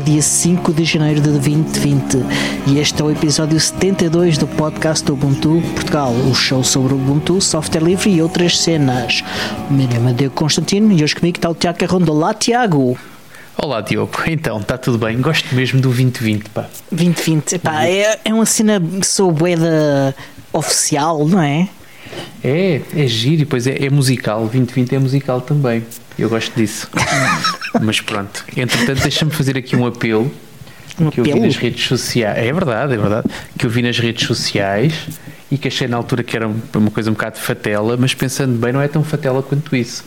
É dia 5 de janeiro de 2020 e este é o episódio 72 do podcast do Ubuntu Portugal, o show sobre Ubuntu, software livre e outras cenas. Meu nome é Diego Constantino e hoje comigo está o Tiago Carrondo. Olá, Tiago! Olá Diogo, então, está tudo bem? Gosto mesmo do 2020, pá. 2020, pá, é, é uma cena sou boeda oficial, não é? É, é giro, e depois é, é musical, 2020 é musical também. Eu gosto disso. Mas pronto, entretanto, deixa-me fazer aqui um apelo Um que eu vi apelo? nas redes sociais. É verdade, é verdade. Que eu vi nas redes sociais e que achei na altura que era uma coisa um bocado fatela, mas pensando bem, não é tão fatela quanto isso.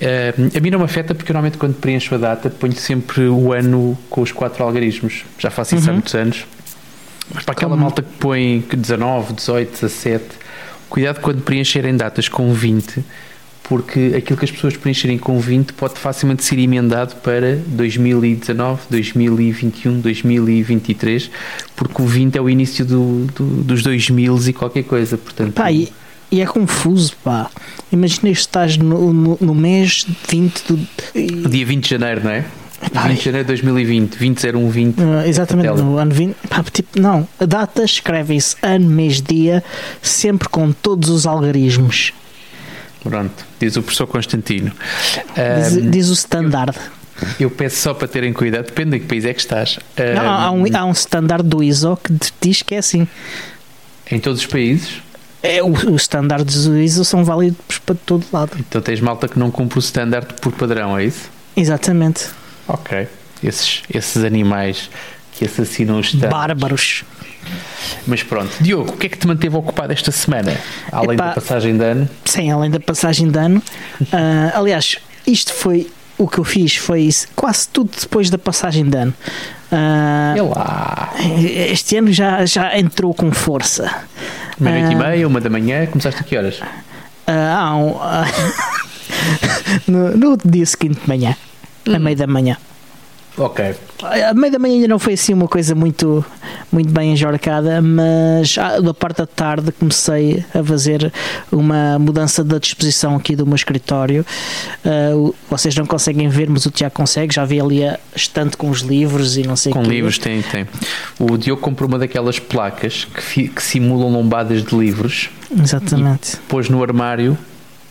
Eh, a mim não me afeta porque normalmente quando preencho a data ponho sempre o ano com os quatro algarismos. Já faço isso há muitos anos. Mas para aquela Como- malta que põe 19, 18, 17, cuidado quando preencherem datas com 20, porque aquilo que as pessoas preencherem com 20 pode facilmente ser emendado para 2019, 2021, 2023, porque o 20 é o início do, do- dos 2000 e qualquer coisa. Portanto, Pá, e, e é confuso, pá. Imagina que estás no, no, no mês 20 do. o dia 20 de janeiro, não é? Pá, 20 de janeiro de 2020, 200120. Ah, exatamente, Patela. no ano 20. Pá, tipo, não, a data escreve-se ano, mês, dia, sempre com todos os algarismos. Pronto, diz o professor Constantino. Diz, Ahm, diz o standard. eu peço só para terem cuidado, depende de que país é que estás. Não, há, um, há um standard do ISO que diz que é assim. Em todos os países, É, os standards do ISO são válidos para todo lado. então tens malta que não cumpre o standard por padrão, é isso? Exatamente. Ok. Esses, esses animais que assassinam os standards. Bárbaros. Mas pronto. Diogo, o que é que te manteve ocupado esta semana? Além Epá. da passagem de ano? Sim, além da passagem de ano. Ah, aliás, isto foi. O que eu fiz foi isso, quase tudo depois da passagem de ano. Lá. este ano já, já entrou com força. Meia-noite e Ah. meia, uma da manhã. Começaste a que horas? Ah, um, no, no dia seguinte de manhã, a meio da manhã. Ok. A meio da manhã ainda não foi assim uma coisa muito, muito bem enjorcada, mas ah, da parte da tarde comecei a fazer uma mudança da disposição aqui do meu escritório. O- vocês não conseguem ver, mas o Tiago consegue. Já vi ali a estante com os livros e não sei Com quê. livros, tem, tem. O Diogo comprou uma daqueelas placas que, que simulam lombadas de livros. Exatamente. Pôs no armário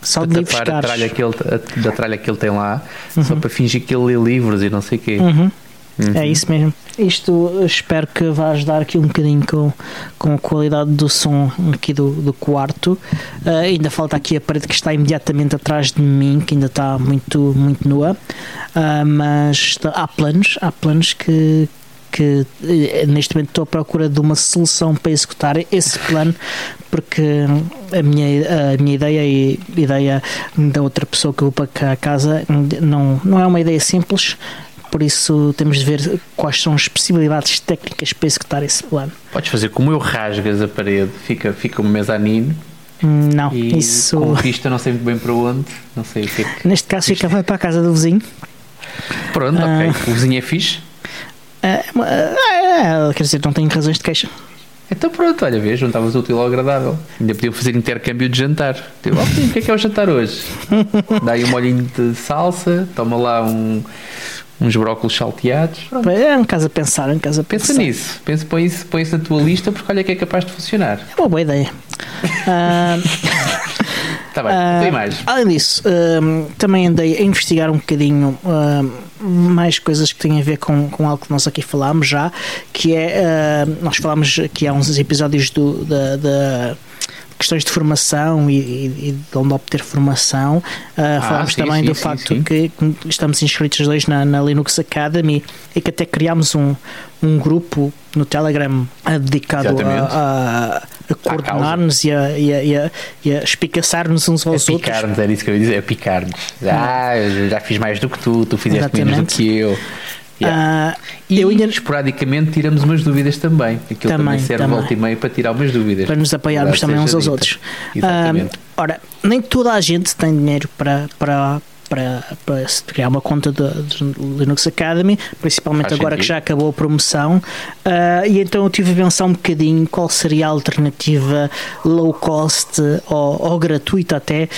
Só para de livros tapar a caros. tralha que ele, a- da tralha que ele tem lá, só para fingir que ele lê livros e não sei o quê. Uhum. Uhum. É isso mesmo. Isto espero que vá ajudar aqui um bocadinho com, com a qualidade do som aqui do, do quarto. Ah, ainda falta aqui a parede que está imediatamente atrás de mim, que ainda está muito, muito nua. Ah, mas está- há planos, há planos que, que eh, neste momento estou à procura de uma solução para executar esse plano, porque a minha, a minha ideia e a ideia da outra pessoa que para cá a casa não, não é uma ideia simples, por isso temos de ver quais são as possibilidades técnicas para executar esse plano. Podes fazer como eu, rasgas a parede, fica, fica um mezanino Hum, Não, e isso. com vista não sei muito bem para onde, não sei o que é que... Neste caso, fica vai para a casa do vizinho. Pronto, Ah. ok, o vizinho é fixe. É, uma- é, quer dizer, não tenho razões de queixa. Então pronto, olha, vês, juntavas útil ao agradável. Ainda podiam fazer intercâmbio de jantar. Tipo, ó, filho, o que é que é o jantar hoje? Dá aí um molhinho de salsa, toma lá um- uns brócolos salteados. Pronto. É um caso a pensar, é um caso a Pensa pensar. nisso, pensa, põe, isso, põe isso na tua lista porque olha que é capaz de funcionar. É uma boa ideia. Ah, Está bem, Ah, tem mais. Além disso, hum, também andei a investigar um bocadinho hum, mais coisas que têm a ver com, com algo que nós aqui falámos já, que é, hum, nós falámos aqui há uns episódios do, da, da questões de formação e, e- de onde obter formação. Ah, falámos sim, também sim, do sim, facto que estamos inscritos dois na, na Linux Academy e que até criámos um, um grupo no Telegram ah, dedicado Exatamente. a, a, a coordenar-nos e a, e a, e a, e a espicaçar-nos uns É aos outros. picar-nos, era isso que eu ia dizer, é picar-nos. Ah, eu já fiz mais do que tu, tu fizeste menos do Exatamente. que eu. Yeah. Ah, E eu ainda esporadicamente tiramos umas dúvidas também. Aquilo também, Também, serve também. volta e meia para tirar umas dúvidas. para nos apoiarmos também uns aos dita. outros. Exatamente. Ah, ora, nem toda a gente tem dinheiro para, para, para, para criar uma conta da de Linux Academy, principalmente Faz agora que sentido. já acabou a promoção. Ah, e então eu tive a pensar um bocadinho qual seria a alternativa low cost ou, ou gratuita até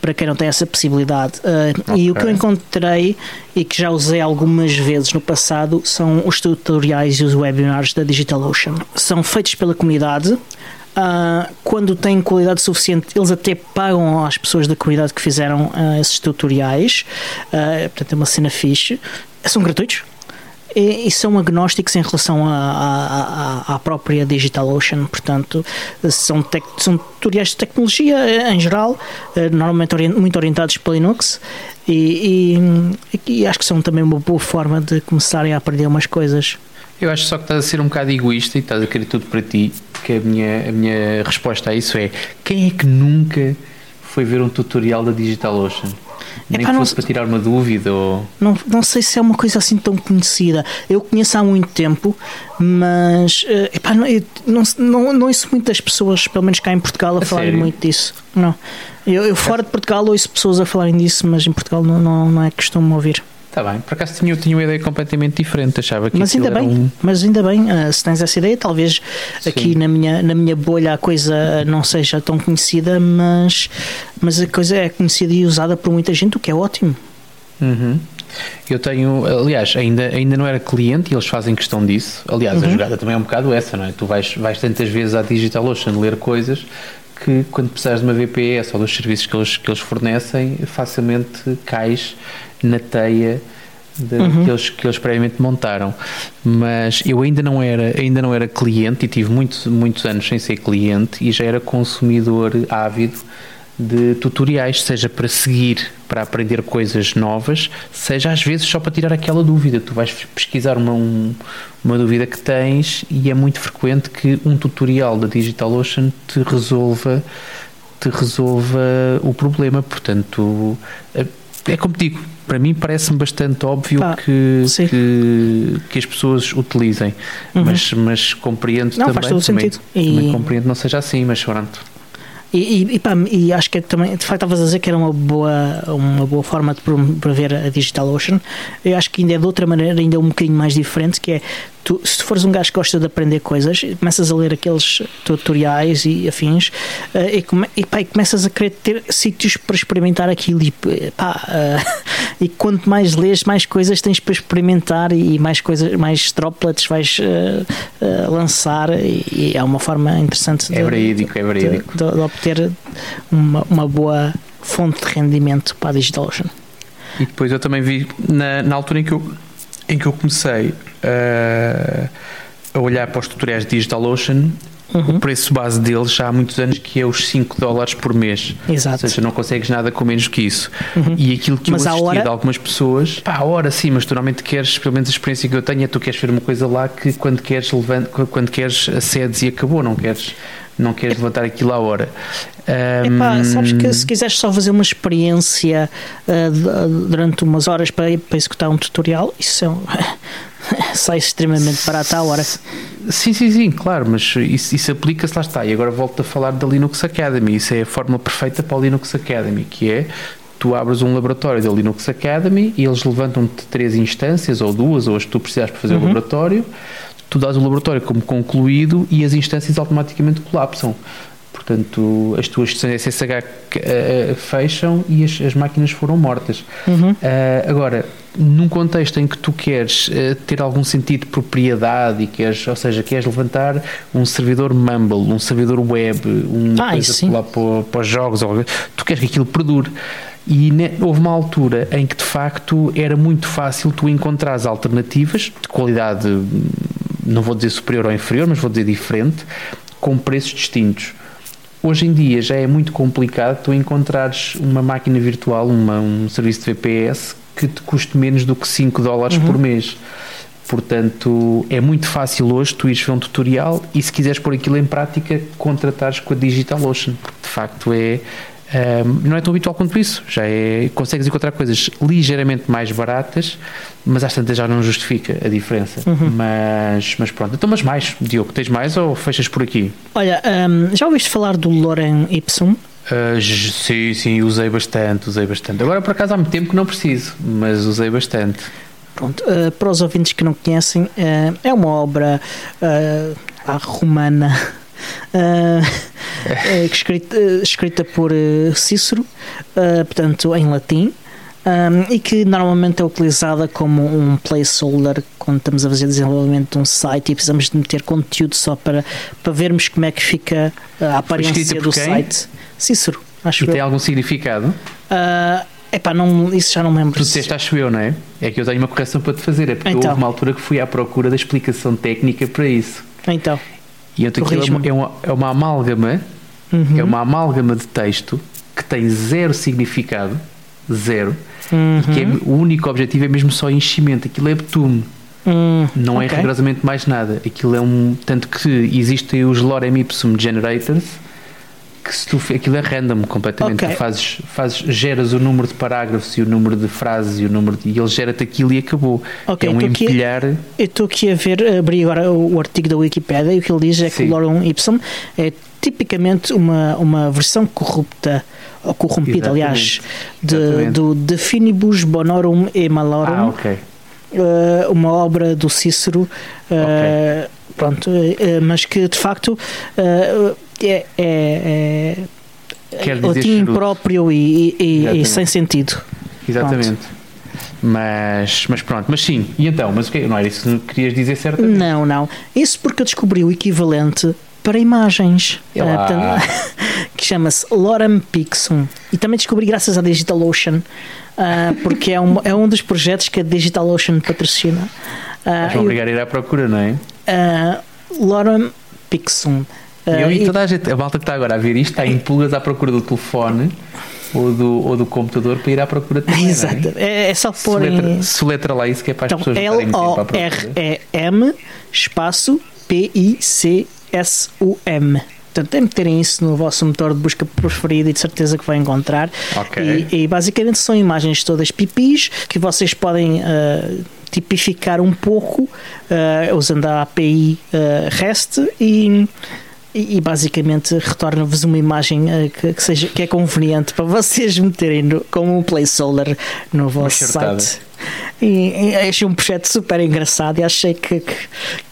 para quem não tem essa possibilidade. Uh, okay. E o que eu encontrei e que já usei algumas vezes no passado são os tutoriais e os webinars da DigitalOcean. São feitos pela comunidade. Uh, quando têm qualidade suficiente, eles até pagam às pessoas da comunidade que fizeram uh, esses tutoriais. portanto, é uma cena fixe. São gratuitos, e, e, são agnósticos em relação à própria DigitalOcean, portanto, são, tec, são tutoriais de tecnologia eh, em geral, eh, normalmente orient, muito orientados para Linux, e, e, e, acho que são também uma boa forma de começarem a aprender umas coisas. Eu acho só que estás a ser um bocado egoísta e estás a querer tudo para ti, que a minha, a minha resposta a isso é: quem é que nunca foi ver um tutorial da DigitalOcean? Nem Epá, fosse não, para tirar uma dúvida ou... Não, não sei se é uma coisa assim tão conhecida. Eu conheço há muito tempo, mas eh, epá, não, não, não, não ouço muitas pessoas, pelo menos cá em Portugal, a, a falarem sério? muito disso. Não. Eu, eu fora de Portugal ouço pessoas a falarem disso, mas em Portugal não, não, não é costume ouvir. Está bem, por acaso tinha, tinha uma ideia completamente diferente, achava que mas ainda bem, um... mas ainda bem, uh, se tens essa ideia, talvez Sim. aqui na minha, na minha bolha a coisa não seja tão conhecida, mas, mas a coisa é conhecida e usada por muita gente, o que é ótimo. Uhum. Eu tenho, aliás, ainda, ainda não era cliente e eles fazem questão disso. Aliás, uhum. a jogada também é um bocado essa, não é? Tu vais, vais tantas vezes à DigitalOcean ler coisas que quando precisares de uma VPS ou dos serviços que eles, que eles fornecem, facilmente cais na teia de, uhum. que, eles, que eles previamente montaram. Mas eu ainda não era, ainda não era cliente e tive muitos, muitos anos sem ser cliente e já era consumidor ávido de tutoriais, seja para seguir, para aprender coisas novas, seja às vezes só para tirar aquela dúvida. Tu vais pesquisar uma, um, uma dúvida que tens e é muito frequente que um tutorial da DigitalOcean te resolva te resolva o problema. Portanto, é, é como digo, para mim parece-me bastante óbvio Pá, que, que, que, as pessoas utilizem, uhum. mas, mas compreendo não, também, faz também, sentido. também e... compreendo não seja assim, mas pronto. E, e, pá, e, acho que também, de facto, estavas a dizer que era uma boa, uma boa forma de promover a DigitalOcean. Eu acho que ainda é de outra maneira, ainda é um bocadinho mais diferente, que é tu, se tu fores um gajo que gosta de aprender coisas, começas a ler aqueles tutoriais e afins uh, e, come, e, pá, e, começas a querer ter sítios para experimentar aquilo e, pá, uh, e quanto mais lês, mais coisas tens para experimentar e mais coisas, mais droplets vais uh, lançar e, é uma forma interessante é verídico, é verídico. De, de, de obter uma, uma boa fonte de rendimento para a DigitalOcean. E depois eu também vi na, na altura em que eu, em que eu comecei uh, a olhar para os tutoriais de DigitalOcean, Uhum. o preço base deles já há muitos anos que é os 5 dólares por mês. Exato. Ou seja, não consegues nada com menos que isso. Uhum. E aquilo que mas eu assistia hora... de algumas pessoas, pá, a hora sim, mas tu normalmente queres, pelo menos a experiência que eu tenho é tu queres ver uma coisa lá que quando queres, levant... quando queres acedes e acabou, não queres não queres levantar aquilo à hora. Um... Epá, sabes que se quiseres só fazer uma experiência uh, durante umas horas para, para executar um tutorial, isso é um, sai extremamente barato à hora. Sim, sim, sim, claro, mas isso, isso aplica-se, lá está. E agora volto a falar da Linux Academy. Isso é a fórmula perfeita para a Linux Academy, que é tu abres um laboratório da Linux Academy e eles levantam-te três instâncias, ou duas, ou as que tu precisas para fazer uhum. o laboratório tu dás o laboratório como concluído e as instâncias automaticamente colapsam. Portanto, as tuas sessões SSH uh, eh, fecham e as, as, máquinas foram mortas. Uhum. Uh, agora, num contexto em que tu queres uh, ter algum sentido de propriedade e queres, ou seja, queres levantar um servidor Mumble, um servidor web, uma ah, coisa lá para, para os jogos, ou, tu queres que aquilo perdure. E ne, houve uma altura em que de facto era muito fácil tu encontrares alternativas de qualidade não vou dizer superior ou inferior, mas vou dizer diferente, com preços distintos. Hoje em dia já é muito complicado tu encontrares uma máquina virtual, uma, um serviço de VPS que te custe menos do que 5 dólares uhum. por mês. Portanto, é muito fácil hoje tu ires ver um tutorial e se quiseres pôr aquilo em prática, contratares com a DigitalOcean. De facto, é um, não é tão habitual quanto isso. Já é, consegues encontrar coisas ligeiramente mais baratas, mas às tantas já não justifica a diferença. Uhum. Mas, mas pronto. Então, mas mais, Diogo, tens mais ou fechas por aqui? Olha, um, já ouviste falar do Loren Ipsum? Uh, sim, sim, usei bastante, usei bastante. Agora, por acaso, há muito tempo que não preciso, mas usei bastante. Pronto, uh, para os ouvintes que não conhecem, uh, é uma obra romana eh, escrita, eh, escrita por eh, Cícero, eh, portanto em latim. um, e que normalmente é utilizada como um placeholder quando estamos a fazer desenvolvimento de um site e precisamos de meter conteúdo só para, para vermos como é que fica a aparência escrita do quem? site. Cícero, acho E tem eu. algum significado? Ah, epá, não, isso já não me lembro. Tu disseste, acho eu, não é? É que eu tenho uma correção para te fazer. É porque Então. houve uma altura que fui à procura da explicação técnica para isso. Então, E então aquilo é uma, é, uma, é uma amálgama, uhum, é uma amálgama de texto que tem zero significado, zero, uhum, que é, o único objetivo é mesmo só enchimento. Aquilo é betume, hum, não é ok. rigorosamente mais nada. Aquilo é um. Tanto que existem os lorem ipsum generators, que se tu, aquilo é random completamente. Ok. Tu fazes, fazes, geras o número de parágrafos e o número de frases e o número de, e ele gera-te aquilo e acabou. Ok, é um empilhar. Eu estou aqui a ver, abri agora o, o artigo da Wikipedia e o que ele diz é que Sim. o lorem ipsum é tipicamente uma, uma versão corrupta, ou corrompida, Exatamente. aliás, de, Exatamente. do Definibus Bonorum e Malorum, Ah, ok. eh, uma obra do Cícero, eh, pronto, eh, mas que de facto é, é, é impróprio e, e- e sem sentido. Exatamente. Mas, mas pronto, mas sim. E então, mas o que não era isso que querias dizer certamente? Não, não. Isso porque eu descobri o equivalente para imagens. Portanto, que chama-se Lorem Pixum. E também descobri graças à DigitalOcean, ah, porque é um, é um dos projetos que a DigitalOcean patrocina. Ah, Vais-me obrigar a ir à procura, não é? ah, Lorem Pixum. E eu e e- toda a gente, a malta que está agora a ver isto, está em pulgas à procura do telefone ou do, ou do computador para ir à procura também. é? Exato. É, é só pôr Soletra, em. soletra lá isso que é para as Então, pessoas muito tempo à procura. L-O-R-E-M espaço P-I-C-S-U-M. Portanto, tem que terem isso no vosso motor de busca preferido e de certeza que vai encontrar. Ok. E, e basicamente são imagens todas pipis que vocês podem ah, tipificar um pouco ah, usando a API ah, REST e. E e basicamente retorna-vos uma imagem ah, que, que seja, que é conveniente para vocês meterem no- como um placeholder no vosso site. E, e achei um projeto super engraçado e achei que, que,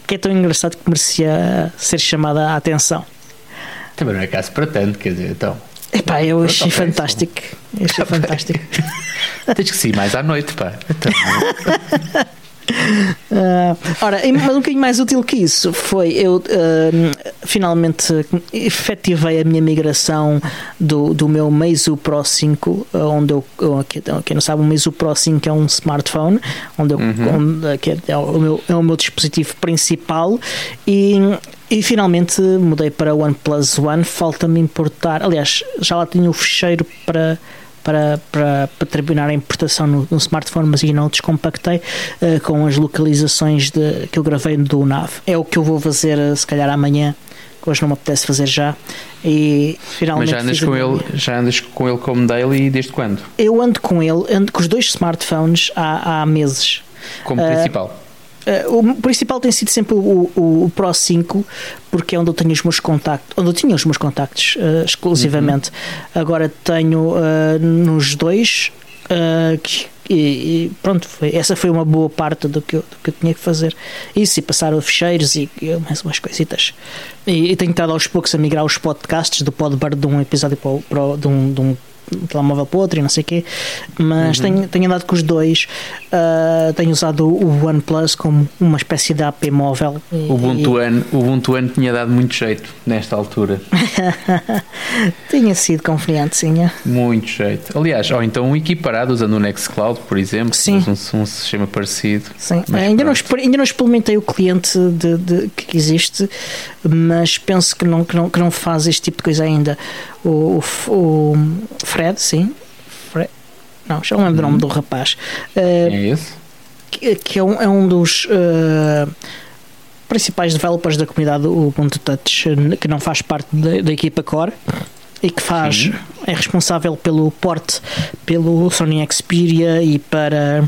que é tão engraçado que merecia ser chamada a atenção. Também não é caso para tanto, quer dizer, então. Epá, eu achei fantástico. Eu achei fantástico. Tens que sair mais à noite, pá. Então, Ah, ora, mas um bocadinho mais útil que isso foi eu ah, finalmente efetivei a minha migração do, do meu Meizu Pro 5, ah, onde eu, eu- que- quem não sabe, o Meizu Pro 5 é um smartphone, onde eu, Uhum. onde- que é, o meu, é o meu dispositivo principal e, e finalmente mudei para o OnePlus One. Falta-me importar, aliás, já lá tinha o fecheiro para para, para, para terminar a importação no, no smartphone, mas ainda não o descompactei eh, com as localizações de, que eu gravei do NAV. É o que eu vou fazer eh, se calhar amanhã, que hoje não me apetece fazer já. E mas finalmente já andas com minha- ele, já andas com ele como daily desde quando? Eu ando com ele, ando com os dois smartphones há, há meses. Como Ah, principal. Eh, o principal tem sido sempre o, o, o Pro 5, porque é onde eu tenho os meus contactos, onde eu tinha os meus contactos eh, exclusivamente. Agora tenho eh, nos dois. que- e, e pronto, foi, essa foi uma boa parte do que, eu, do que eu tinha que fazer. Isso e passar os fecheiros e, e mais umas coisitas. E, e tenho estado aos poucos a migrar os podcasts do Podbird de um episódio para, o- para de, um, de um telemóvel para o outro e não sei o quê, mas tenho, tenho andado com os dois. ah, tenho usado o OnePlus como uma espécie de AP móvel. E- O Ubuntu One, o Ubuntu One tinha dado muito jeito nesta altura. e tinha sido confiante, sim. Muito jeito. Aliás, ou então um equiparado usando o Nextcloud, por exemplo, Sim. um, um sistema parecido. Sim. Ainda, não, pronto. ainda não experimentei o cliente de, de- que existe, mas penso que não, que, não, que não faz este tipo de coisa ainda. O, o o Fred, sim. Fred, não, já não lembro do nome do rapaz. Eh, É esse? que, que é, um, é um dos eh, principais developers da comunidade Ubuntu Touch, eh, que não faz parte da, da equipa Core e que faz Sim. é responsável pelo port pelo Sony Xperia e para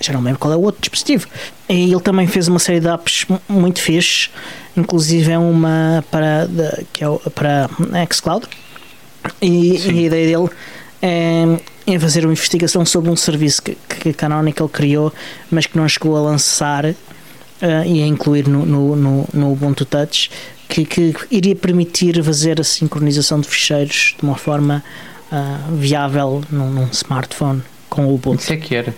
já não lembro qual é o outro dispositivo e ele também fez uma série de apps mu- muito fixe inclusive é uma para que é o- para xCloud e, Sim. e a ideia dele é, é fazer uma investigação sobre um serviço que, que a Canonical criou, mas que não chegou a lançar uh, e a incluir no, no, no, no Ubuntu Touch que, que, iria permitir fazer a sincronização de ficheiros de uma forma uh, viável num, num, smartphone com o Ubuntu. Isso é que era.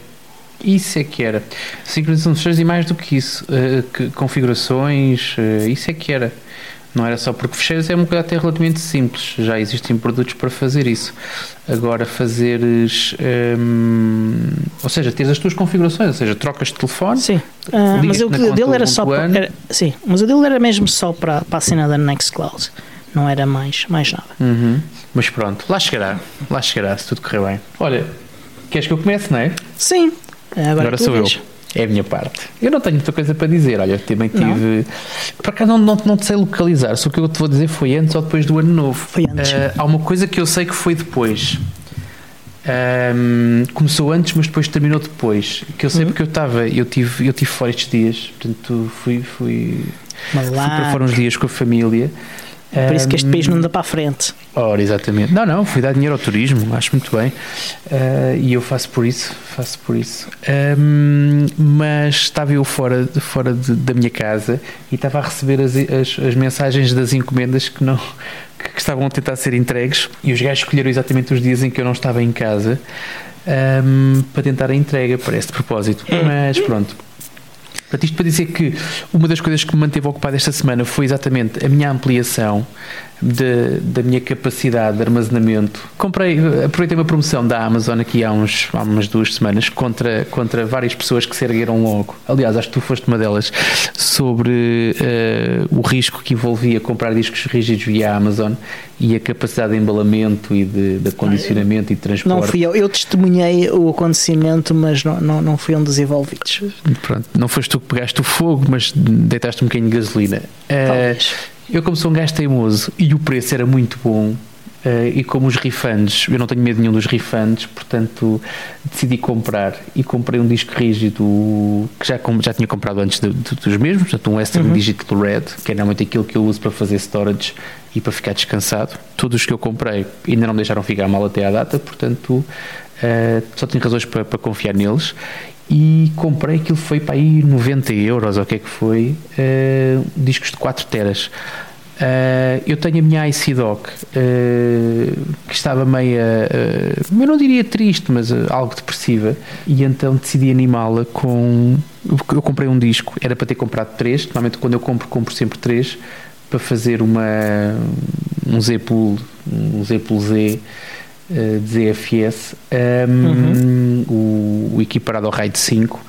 Isso é que era. Sincronização de ficheiros e mais do que isso, uh, que, configurações, isso é que era. Não era só porque fecheiros é uma coisa até relativamente simples, já existem produtos para fazer isso. Agora, fazeres. Hum, ou seja, tens as tuas configurações, ou seja, trocas de telefone. Sim, uh, mas o dele era só. Para, era, sim, mas o dele era mesmo só para, para a cena da Nextcloud, não era mais, mais nada. Uhum. Mas pronto, lá chegará, lá chegará, se tudo correr bem. Olha, queres que eu comece, não é? Sim, agora, agora sou vês. eu. É a minha parte. Eu não tenho muita coisa para dizer. Olha, também tive. Não. Por acaso não, não, não te sei localizar. Só o que eu te vou dizer foi antes ou depois do ano novo. Foi antes. Uh, há uma coisa que eu sei que foi depois. Um, começou antes, mas depois terminou depois. Que eu sei uhum. porque eu estava, eu tive, eu tive fora estes dias, portanto fui, fui, fui para fora uns dias com a família. Por isso que este país não anda para a frente. Ora, exatamente. Não, não, fui dar dinheiro ao turismo, acho muito bem. Uh, e eu faço por isso, faço por isso. Um, mas estava eu fora, fora de, da minha casa e estava a receber as, as, as mensagens das encomendas que não que, estavam a tentar ser entregues e os gajos escolheram exatamente os dias em que eu não estava em casa um, para tentar a entrega para este propósito. Mas pronto, Portanto, isto para dizer que uma das coisas que me manteve ocupado esta semana foi exatamente a minha ampliação de, da minha capacidade de armazenamento. Comprei, aproveitei uma promoção da Amazon aqui há, uns, há umas duas semanas contra, contra várias pessoas que se ergueram logo. Aliás, acho que tu foste uma delas sobre uh, o risco que envolvia comprar discos rígidos via Amazon e a capacidade de embalamento e de, de acondicionamento e de transporte. Não fui eu, eu testemunhei o acontecimento, mas não, não, não fui um dos envolvidos. Pronto, não foste tu que pegaste o fogo, mas deitaste um bocadinho de gasolina. Uh, eu, como sou um gajo teimoso e o preço era muito bom, Uh, e como os refunds, eu não tenho medo nenhum dos refunds, portanto decidi comprar e comprei um disco rígido que já, já tinha comprado antes de, de, dos mesmos, portanto um Western uhum. Digital Red, que é normalmente aquilo que eu uso para fazer storage e para ficar descansado. Todos os que eu comprei ainda não me deixaram ficar mal até à data, portanto uh, só tenho razões para, para confiar neles e comprei aquilo foi para aí 90 euros ou o que é que foi uh, discos de 4 teras. Uh, eu tenho a minha IC Dock uh, que estava meia eu não diria triste mas algo depressiva. E então decidi animá-la com eu comprei um disco era para ter comprado 3 normalmente quando eu compro compro sempre 3 para fazer uma um Z Pool um Z Pool Z uh, ZFS, um, uhum. o, o, equiparado ao RAID 5.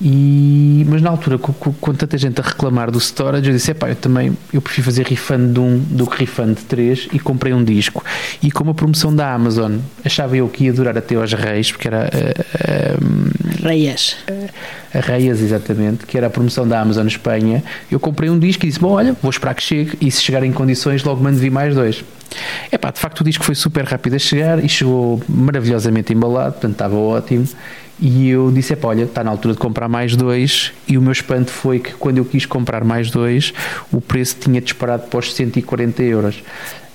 E, mas na altura, com, com, tanta gente a reclamar do storage, eu disse: pá, eu também eu prefiro fazer refund de um do que refund de três. E comprei um disco. E com uma promoção da Amazon, achava eu que ia durar até aos Reis, porque era. Uh, uh, Reias. A Reias, exatamente, que era a promoção da Amazon Espanha. Eu comprei um disco e disse: bom, olha, vou esperar que chegue. E se chegar em condições, logo mando vir mais dois. É pá, de facto o disco foi super rápido a chegar e chegou maravilhosamente embalado, portanto estava ótimo. E eu disse: é olha, está na altura de comprar mais dois. E o meu espanto foi que quando eu quis comprar mais dois, o preço tinha disparado para os 140 euros.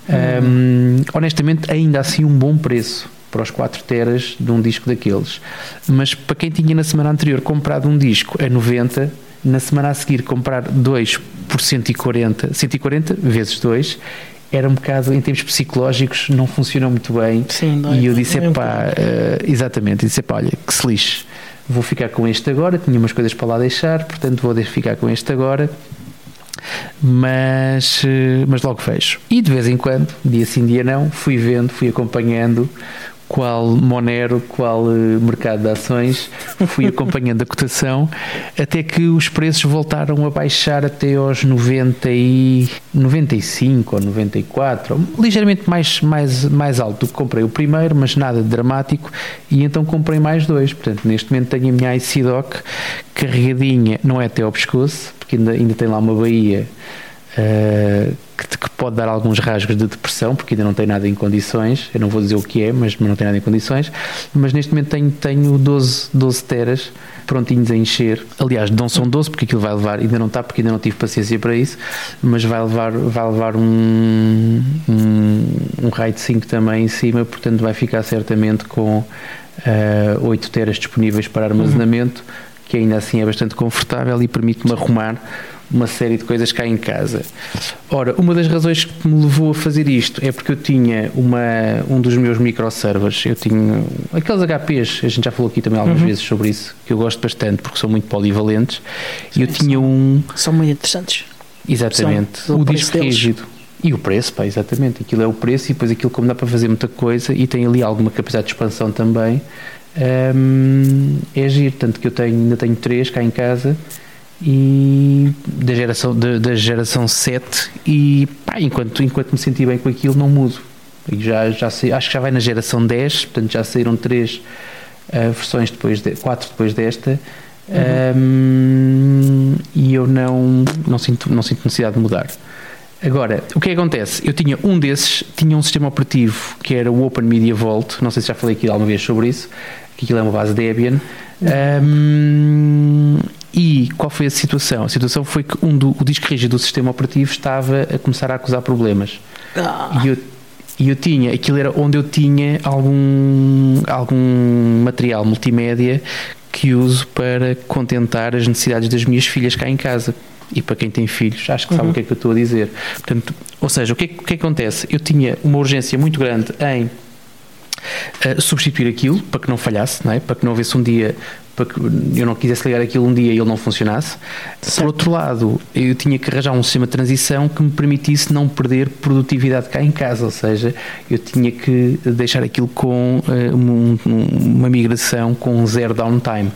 Hum. Um, honestamente, ainda assim, um bom preço para os 4 teras de um disco daqueles. Mas para quem tinha na semana anterior comprado um disco a 90, na semana a seguir comprar dois por 140, 140 vezes 2 era um bocado, em termos psicológicos, não funcionou muito bem. Sim, e eu disse, pá, uh, exatamente, disse, pá, olha, que se lixe, vou ficar com este agora, tinha umas coisas para lá deixar, portanto vou ficar com este agora. Mas, eh, mas logo fecho. E de vez em quando, dia sim, dia não, fui vendo, fui acompanhando qual Monero, qual uh, mercado de ações, fui acompanhando a cotação até que os preços voltaram a baixar até aos 90 e 95 ou 94, ligeiramente mais, mais, mais alto do que comprei o primeiro, mas nada dramático, e então comprei mais dois. Portanto, neste momento tenho a minha ICDOC carregadinha, não é até ao pescoço, porque ainda, ainda tem lá uma baía. Uh, que, que, pode dar alguns rasgos de depressão, porque ainda não tem nada em condições. Eu não vou dizer o que é, mas, não tem nada em condições. Mas neste momento tenho, tenho 12, 12 teras prontinhos a encher. Aliás, não são 12, porque aquilo vai levar, ainda não está, porque ainda não tive paciência para isso, mas vai levar, vai levar um, um, um RAID 5 também em cima, portanto vai ficar certamente com uh, 8 teras disponíveis para armazenamento. Uhum que ainda assim é bastante confortável e permite-me arrumar uma série de coisas cá em casa. Ora, uma das razões que me levou a fazer isto é porque eu tinha uma, um dos meus microservers, eu tinha aqueles HPs, a gente já falou aqui também algumas uhum. vezes sobre isso, que eu gosto bastante porque são muito polivalentes, e eu tinha um... São muito interessantes. Exatamente, são, o disco deles. rígido. E o preço, pá, exatamente. Aquilo é o preço e depois aquilo como dá para fazer muita coisa e tem ali alguma capacidade de expansão também. Um, é giro, tanto que eu tenho, ainda tenho três cá em casa e da geração, da, da geração 7 e pá, enquanto, enquanto me senti bem com aquilo não mudo. E já, já sei, acho que já vai na geração 10, portanto já saíram três uh, versões depois de, quatro depois desta. Uhum. Um, e eu não, não, sinto, não sinto necessidade de mudar. Agora, o que, é que acontece? Eu tinha um desses, tinha um sistema operativo que era o Open Media Vault, não sei se já falei aqui alguma vez sobre isso, que aquilo é uma base Debian. Um, e qual foi a situação? A situação foi que um do, o disco rígido do sistema operativo estava a começar a acusar problemas. Ah. E eu, e eu tinha, aquilo era onde eu tinha algum, algum material multimédia que uso para contentar as necessidades das minhas filhas cá em casa. E para quem tem filhos, acho que uhum. sabe o que é que eu estou a dizer. Portanto, ou seja, o que, é, o que, é que acontece? Eu tinha uma urgência muito grande em uh, substituir aquilo para que não falhasse, não é? para que não houvesse um dia para que eu não quisesse ligar aquilo um dia e ele não funcionasse. Certo. Por outro lado, eu tinha que arranjar um sistema de transição que me permitisse não perder produtividade cá em casa, ou seja, eu tinha que deixar aquilo com uh, um, uma migração com zero downtime.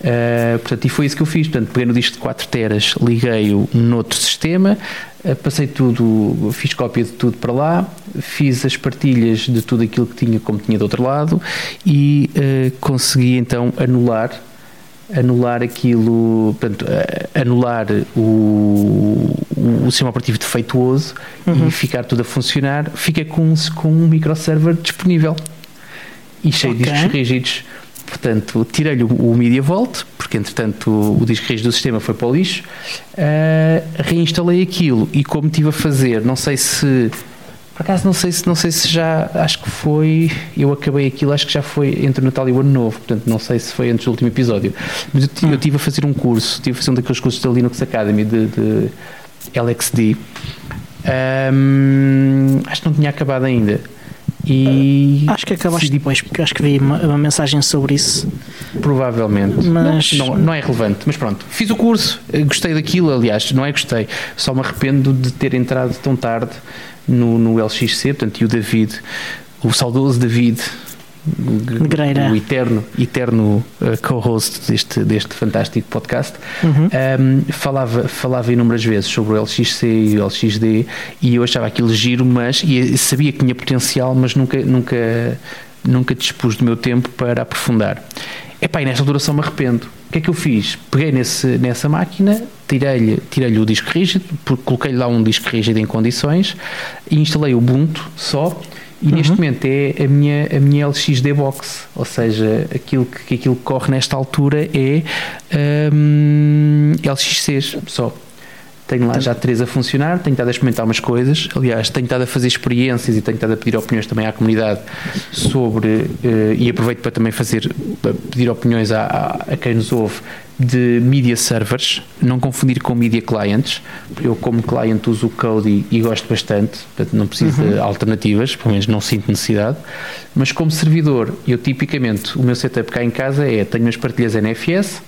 Uh, portanto, e foi isso que eu fiz. Portanto, peguei no disco de 4 teras, liguei-o noutro sistema, uh, passei tudo, fiz cópia de tudo para lá, fiz as partilhas de tudo aquilo que tinha, como tinha do outro lado, e uh, consegui então anular anular aquilo, portanto, anular o, o, o sistema operativo defeituoso uhum. e ficar tudo a funcionar, fica com, com um microserver disponível e cheio okay. de discos rígidos Portanto, tirei-lhe o, Media Vault, porque entretanto o, o disco rígido do sistema foi para o lixo, uh, reinstalei aquilo e como estive a fazer, não sei se por acaso não sei se não sei se já acho que foi eu acabei aquilo acho que já foi entre o Natal e o Ano Novo portanto não sei se foi antes do último episódio mas eu, eu tive a fazer um curso tive a fazer um daqueles cursos da Linux Academy de, de LXD um, acho que não tinha acabado ainda e acho que acabaste decidi... depois, porque acho que vi uma, uma, mensagem sobre isso. Provavelmente. Mas... Não, não, não, é relevante, mas pronto. Fiz o curso, gostei daquilo, aliás, não é gostei, só me arrependo de ter entrado tão tarde no, no LXC, portanto, e o David, o saudoso David, Negreira. o eterno, eterno uh, co-host deste, deste fantástico podcast, uhum. um, falava, falava inúmeras vezes sobre o LXC e o LXD e eu achava aquilo giro, mas e sabia que tinha potencial, mas nunca, nunca, nunca dispus do meu tempo para aprofundar. Epá, e nesta altura só me arrependo. O que é que eu fiz? Peguei nesse, nessa máquina, tirei-lhe tirei o disco rígido, coloquei lá um disco rígido em condições e instalei o Ubuntu só e uhum. neste momento é a minha, a minha LXD Box, ou seja, aquilo que, aquilo que corre nesta altura é um, LXCs só. Tenho lá já três a funcionar, tenho estado a experimentar umas coisas. Aliás, tenho estado a fazer experiências e tenho estado a pedir opiniões também à comunidade sobre. Uh, e aproveito para também fazer, pedir opiniões a, a, a quem nos ouve de media servers, não confundir com media clients. Eu, como client, uso o Kodi e gosto bastante, portanto, não preciso uhum. de alternativas, pelo menos não sinto necessidade. Mas, como servidor, eu tipicamente, o meu setup cá em casa é: tenho as partilhas NFS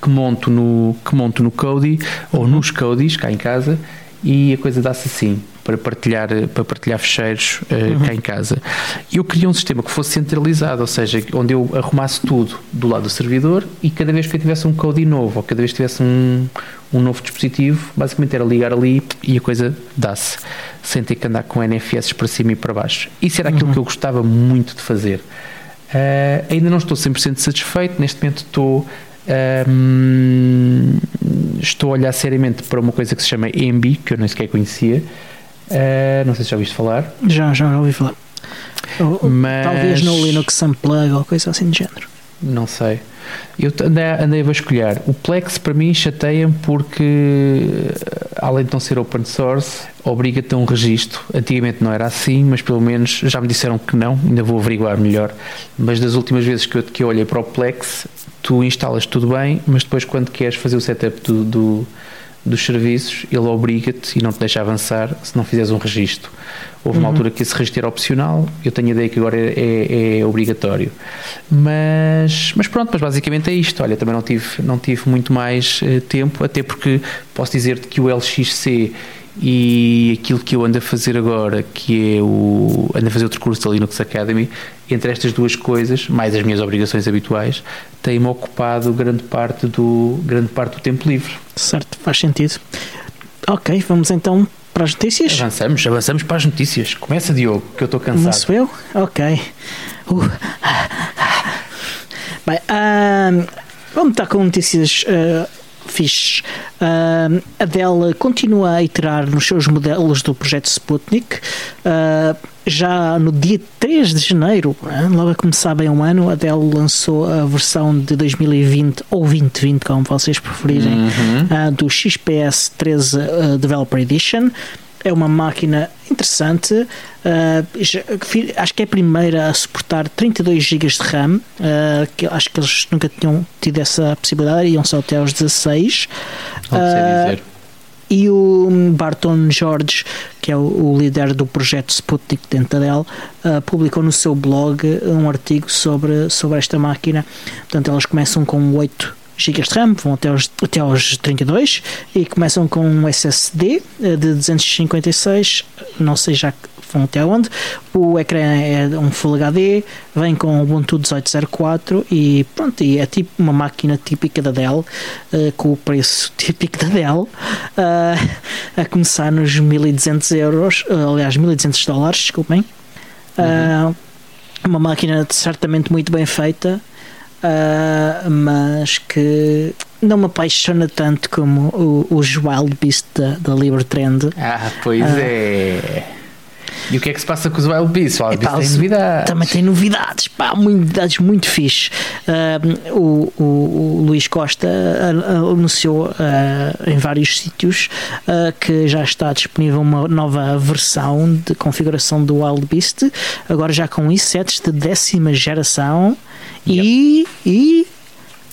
que monto no, que monto no Kodi ou uhum. nos Kodis cá em casa e a coisa dá-se assim para partilhar, para partilhar fecheiros uh, uhum. cá em casa. Eu queria um sistema que fosse centralizado, ou seja, onde eu arrumasse tudo do lado do servidor e cada vez que eu tivesse um code novo ou cada vez que tivesse um, um novo dispositivo, basicamente era ligar ali e a coisa dá-se, sem ter que andar com NFS para cima e para baixo. Isso era aquilo uhum. que eu gostava muito de fazer. Uh, ainda não estou 100% satisfeito, neste momento estou um, estou a olhar seriamente para uma coisa que se chama Embi, que eu nem sequer conhecia, Uh, não sei se já ouviste falar. Já, já ouvi falar. Mas... Talvez no Linux Unplug ou coisa assim de género. Não sei. Eu andei, andei a vasculhar. O Plex para mim chateia-me porque, além de não ser open source, obriga-te a um registro. Antigamente não era assim, mas pelo menos já me disseram que não. Ainda vou averiguar melhor. Mas das últimas vezes que eu, que eu olhei para o Plex, tu instalas tudo bem, mas depois quando queres fazer o setup do, do dos serviços, ele obriga-te e não te deixa avançar se não fizeres um registro. Houve uma uhum. altura que esse registro era opcional, eu tenho a ideia que agora é, é, é, obrigatório. Mas, mas pronto, mas basicamente é isto. Olha, também não tive, não tive muito mais uh, tempo, até porque posso dizer-te que o LXC e aquilo que eu ando a fazer agora, que é o. ando a fazer outro curso da Linux Academy, entre estas duas coisas, mais as minhas obrigações habituais, tem-me ocupado grande parte, do, grande parte do tempo livre. Certo, faz sentido. Ok, vamos então para as notícias? Avançamos, avançamos para as notícias. Começa, Diogo, que eu estou cansado. Começo eu? Ok. Uh. Bem, uh, vamos estar com notícias uh, fixe. Uh, a Dell continua a iterar nos seus modelos do projeto Sputnik. Uh, já no dia 3 de janeiro, né, logo a começar bem um ano, a Dell lançou a versão de 2020 ou 2020, como vocês preferirem, uhum. uh, do XPS 13 Developer Edition é uma máquina interessante. Uh, já, acho que é a primeira a suportar 32 GB de RAM. Uh, que acho que eles nunca tinham tido essa possibilidade, iam só até aos 16. Uh, e o Barton George, que é o, o, líder do projeto Sputnik Dell, uh, publicou no seu blog um artigo sobre, sobre esta máquina. Portanto, elas começam com 8 GB de RAM, vão até aos, até aos 32 e começam com um SSD eh, de 256, não sei já vão até onde. O ecrã é um Full HD, vem com Ubuntu 18.04 e pronto, e é tipo uma máquina típica da Dell, uh, com o preço típico da Dell, uh, a começar nos 1200 euros, uh, aliás, 1200 dólares, desculpem. Uhum. uma máquina certamente muito bem feita uh, mas que não me apaixona tanto como o, os Wild Beast da, da Libertrend. Ah, pois uh, é. E o que é que se passa com os Wild Beasts? O Wild Beast tem novidades. Também tem novidades, pá, novidades muito fixe. Uh, o, o, o, Luís Costa anunciou uh, em vários sítios uh, que já está disponível uma nova versão de configuração do Wild Beast, agora já com i7 de décima geração e, e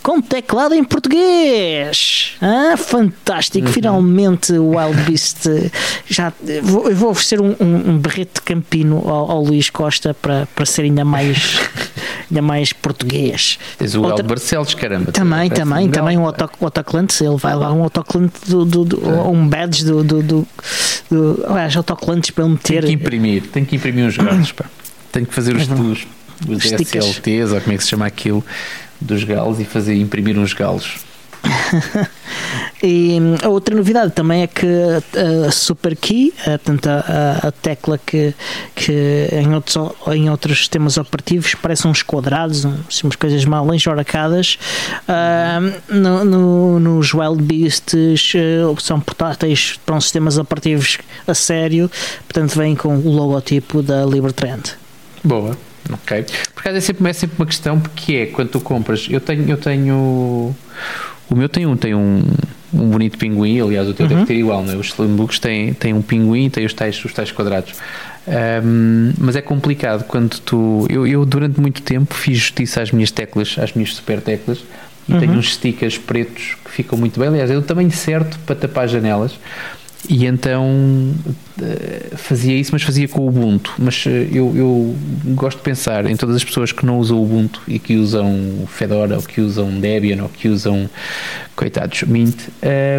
com teclado em português. Ah, fantástico! Uhum. Finalmente o Wild Beast já. Vou, eu vou oferecer um, um, um berrete campino ao, ao, Luís Costa para, para ser ainda mais. ainda mais português. Tens o Outra... Barcelos, caramba. Também, também, um também um auto, autoclante. Ele vai lá, um autoclante do, do, do é. um badge do. do, do, do aliás, autoclantes para ele meter. Tem que imprimir, tem que imprimir uns gatos, pá. Tem que fazer os, uhum. os os DSLTs, ou como é que se chama aquilo, dos galos e fazer imprimir uns galos. e a outra novidade também é que a Super Key, portanto, a, a, tecla que, que em, outros, em outros sistemas operativos parecem uns quadrados, assim, umas coisas mal enjoracadas, uh, no, no, nos Wild Beasts uh, são portáteis para uns sistemas operativos a sério, portanto, vem com o logotipo da Libertrend. Boa. Ok. Por acaso é sempre, é sempre uma questão, porque é quando tu compras. Eu tenho. Eu tenho o meu tem um, tem um, um bonito pinguim, aliás, o teu uhum. deve ter igual, não é? Os Slimbooks têm, têm um pinguim, tem os tais, os tais quadrados. Um, mas é complicado quando tu. Eu, eu, durante muito tempo, fiz justiça às minhas teclas, às minhas super teclas, e uhum. tenho uns stickers pretos que ficam muito bem. Aliás, é o tamanho certo para tapar janelas. E então eh, fazia isso, mas fazia com o Ubuntu. Mas eh, eu, eu gosto de pensar em todas as pessoas que não usam o Ubuntu e que usam Fedora, ou que usam Debian, ou que usam, coitados, Mint.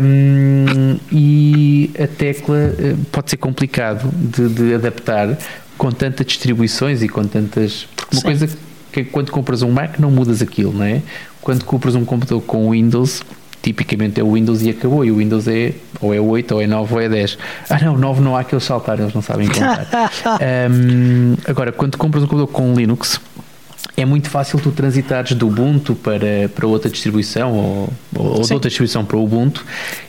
Um, e a tecla eh, pode ser complicado de, de, adaptar com tantas distribuições e com tantas. Porque uma Sim. coisa que quando compras um Mac não mudas aquilo, não é? Quando compras um computador com Windows tipicamente é o Windows e acabou. E o Windows é ou é 8, ou é 9, ou é 10. Ah, não, 9 não há que eles saltarem, eles não sabem contar. um, agora, quando compras um computador com Linux, é muito fácil tu transitares do Ubuntu para, para outra distribuição ou, ou de outra distribuição para o Ubuntu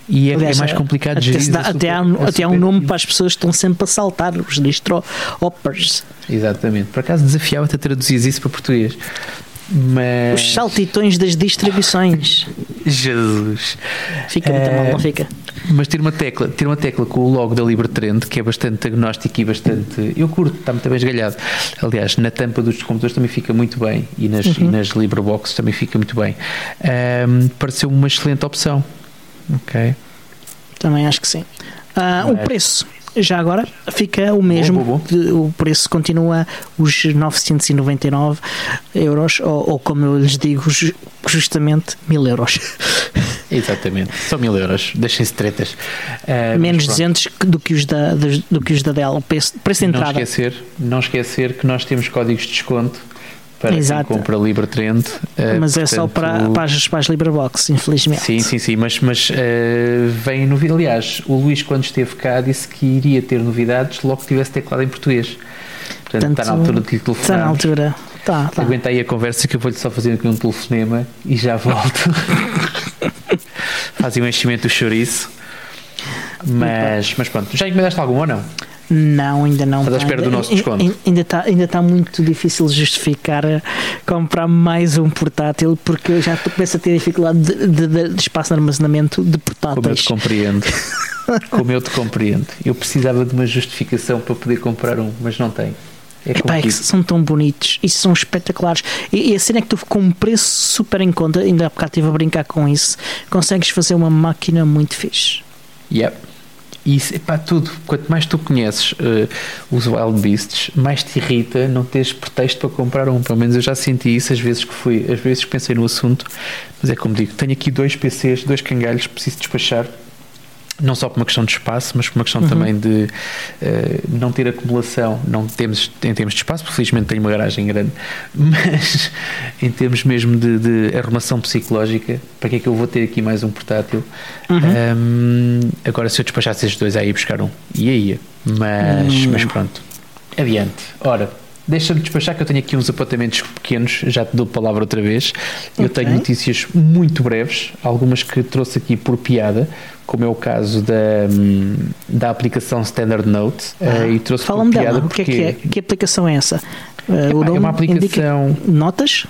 e é, Aliás, é mais complicado de gerir. Dá, até, há, até há um nome para as pessoas que estão sempre a saltar, os distro hoppers. Exatamente. Por acaso desafiava-te a traduzir isso para português. Mas... Os saltitões das distribuições. Jesus. Fica muito é... mal, não fica? Mas ter uma tecla, ter uma tecla com o logo da Libertrend, que é bastante agnóstico e bastante. Eu curto, está muito bem esgalhado. Aliás, na tampa dos computadores também fica muito bem e nas, e nas LibreBox também fica muito bem. Um, pareceu uma excelente opção. Ok. Também acho que sim. Ah, O preço, já agora, fica o mesmo. Bom, bom, de- O preço continua os 999 euros, ou, ou como eu lhes digo, ju- justamente 1000 euros. Exatamente. São mil euros. Deixem-se tretas. Uh, Menos mas pronto. 200 do que os da, dos- do que os da Dell. O preço, preço de Não entrada. esquecer, não esquecer que nós temos códigos de desconto para Exato. quem compra Libertrend. uh, mas é só para, portanto, para, as, para as LibreBox, infelizmente. Sim, sim, sim, mas, mas eh, vem novidade. Aliás, o Luís, quando esteve cá, disse que iria ter novidades logo que tivesse teclado em português. Portanto, está na altura de lhe Está na telefonar. altura. Tá, tá. Aguenta aí a conversa que eu vou-lhe só fazer aqui um telefonema e já volto. Fazem um enchimento do chouriço. Mas, mas pronto, já encomendaste algum ou não? Não, ainda não. Estás à espera do nosso desconto? ai- Ainda está ainda está muito difícil justificar eh, comprar mais um portátil porque eu já começo a ter dificuldade de, de- de- espaço de armazenamento de Como eu portáteis. te compreendo. Como eu te compreendo. Eu precisava de uma justificação para poder comprar um, mas não tenho. É Epá, é que são tão bonitos e são espetaculares. E, e a cena é que tu, com um preço super em conta, ainda há bocado estive a brincar com isso, consegues fazer uma máquina muito fixe. Yep. E isso, epá, tudo. Quanto mais tu conheces eh, os Wild Beasts, mais te irrita não teres pretexto para comprar um. Pelo menos eu já senti isso às vezes que fui, às vezes que pensei no assunto. Mas é como digo, tenho aqui dois PCs, dois cangalhos, preciso despachar. Não só por uma questão de espaço, mas por uma questão também de eh, não ter acumulação. Não temos em termos de espaço, porque felizmente tenho uma garagem grande, mas em termos mesmo de, de arrumação psicológica, para que é que eu vou ter aqui mais um portátil? Um, agora, se eu despachasse estes dois, aí ia buscar um. Ia, ia. Mas, mas pronto. Adiante. Ora, deixa-me despachar que eu tenho aqui uns apontamentos pequenos. Já te dou palavra outra vez. Eu Ok. tenho notícias muito breves, algumas que trouxe aqui por piada, como é o caso da, hum, da aplicação Standard Note. eh, e trouxe por Fala-me piada dela. O que é porque. que é? Que aplicação é essa? Epá, o é uma aplicação. notas?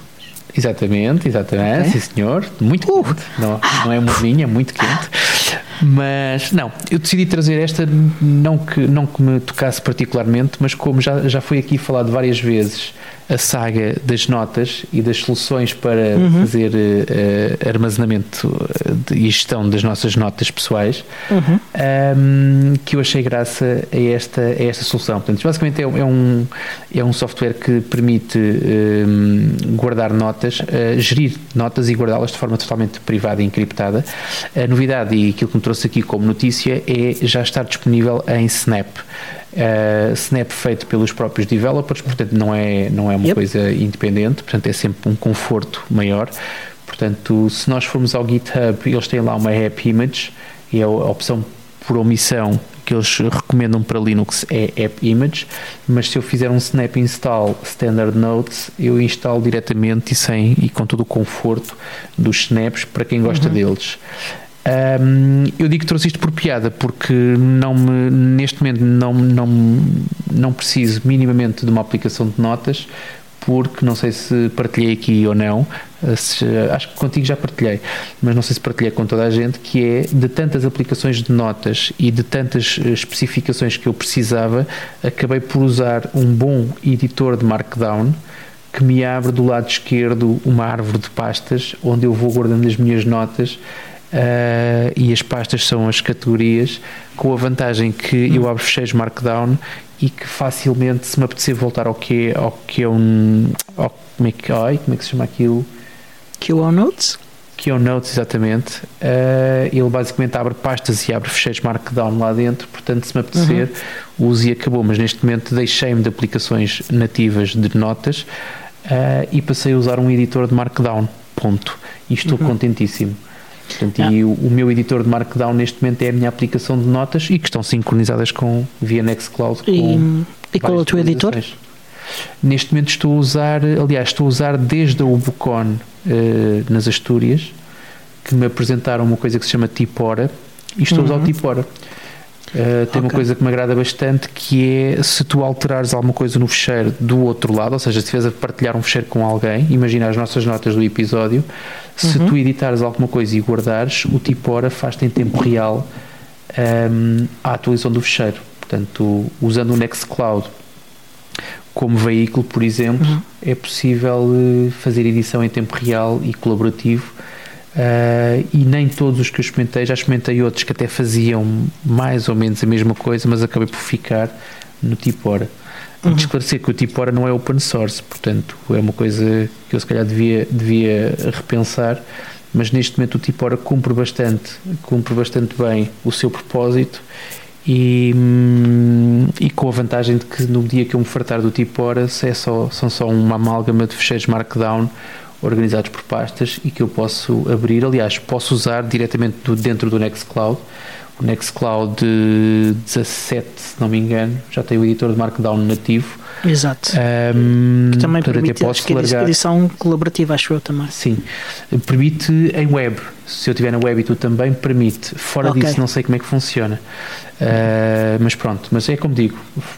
Exatamente, exatamente, Ok. sim senhor. Muito Uh. quente. Não, não é morninha, é muito quente. Mas não, eu decidi trazer esta não que, não que me tocasse particularmente, mas como já, já foi aqui falado várias vezes a saga das notas e das soluções para fazer eh, eh, armazenamento eh, e gestão das nossas notas pessoais, Uhum. um, que eu achei graça a esta, a esta solução. Portanto, basicamente é, é um, é um software que permite um, guardar notas, uh, gerir notas e guardá-las de forma totalmente privada e encriptada. A novidade e aquilo que me trouxe aqui como notícia é já estar disponível em Snap. Uh, Snap feito pelos próprios developers, portanto não é, não é uma Yep. coisa independente, portanto é sempre um conforto maior. Portanto, se nós formos ao GitHub, eles têm lá uma app image, e é a opção por omissão que eles recomendam para Linux é App Image, mas se eu fizer um snap install standard notes, eu instalo diretamente e sem e com todo o conforto dos snaps para quem gosta deles. Um, eu digo que trouxe isto por piada porque não me, neste momento não, não, não preciso minimamente de uma aplicação de notas porque não sei se partilhei aqui ou não, eh, se- acho que contigo já partilhei, mas não sei se partilhei com toda a gente, que é de tantas aplicações de notas e de tantas eh, especificações que eu precisava, acabei por usar um bom editor de Markdown que me abre do lado esquerdo uma árvore de pastas onde eu vou guardando as minhas notas eh, e as pastas são as categorias com a vantagem que eu abro fecheiros Markdown e que facilmente se me apetecer voltar ao que é, ao que é um ao, como, é que, ai, como é que se chama aquilo? QO Notes? o Notes exatamente. Eh, ele basicamente abre pastas e abre fecheiros Markdown lá dentro portanto se me apetecer uso e acabou. Mas neste momento deixei-me de aplicações nativas de notas eh, e passei a usar um editor de Markdown ponto. E estou contentíssimo Portanto, e o, o meu editor de Markdown neste momento é a minha aplicação de notas e que estão sincronizadas com via Nextcloud com E, e qual é o teu editor? Neste momento estou a usar, aliás, estou a usar desde a Ubucon eh, nas Astúrias, que me apresentaram uma coisa que se chama Tipora, e estou a usar o Tipora. Eh, tem uma Ok. coisa que me agrada bastante que é se tu alterares alguma coisa no fecheiro do outro lado, ou seja, se estiveres a partilhar um fecheiro com alguém, imagina as nossas notas do episódio, se tu editares alguma coisa e guardares, o Tipora faz-te em tempo real um, a atualização do fecheiro. Portanto, usando o Nextcloud como veículo, por exemplo, uhum. é possível eh, fazer edição em tempo real e colaborativo. Uh, e nem todos os que eu experimentei, já experimentei outros que até faziam mais ou menos a mesma coisa, mas acabei por ficar no tipo hora. Uhum. De esclarecer que o tipo hora não é open source, portanto é uma coisa que eu se calhar devia, devia repensar, mas neste momento o tipo hora cumpre bastante, cumpre bastante bem o seu propósito e, hum, e com a vantagem de que no dia que eu me fartar do tipo horas é só, são só uma amálgama de fecheiros Markdown organizados por pastas e que eu posso abrir, aliás, posso usar diretamente do, dentro do Nextcloud. O Nextcloud 17, se não me engano, já tem o editor de Markdown nativo. Exato. Um, que também permite a largar... edição colaborativa, acho eu também. Sim. Permite em web. Se eu tiver na web e tu também, permite. Fora okay. disso, não sei como é que funciona. Uh, mas pronto, mas é como digo,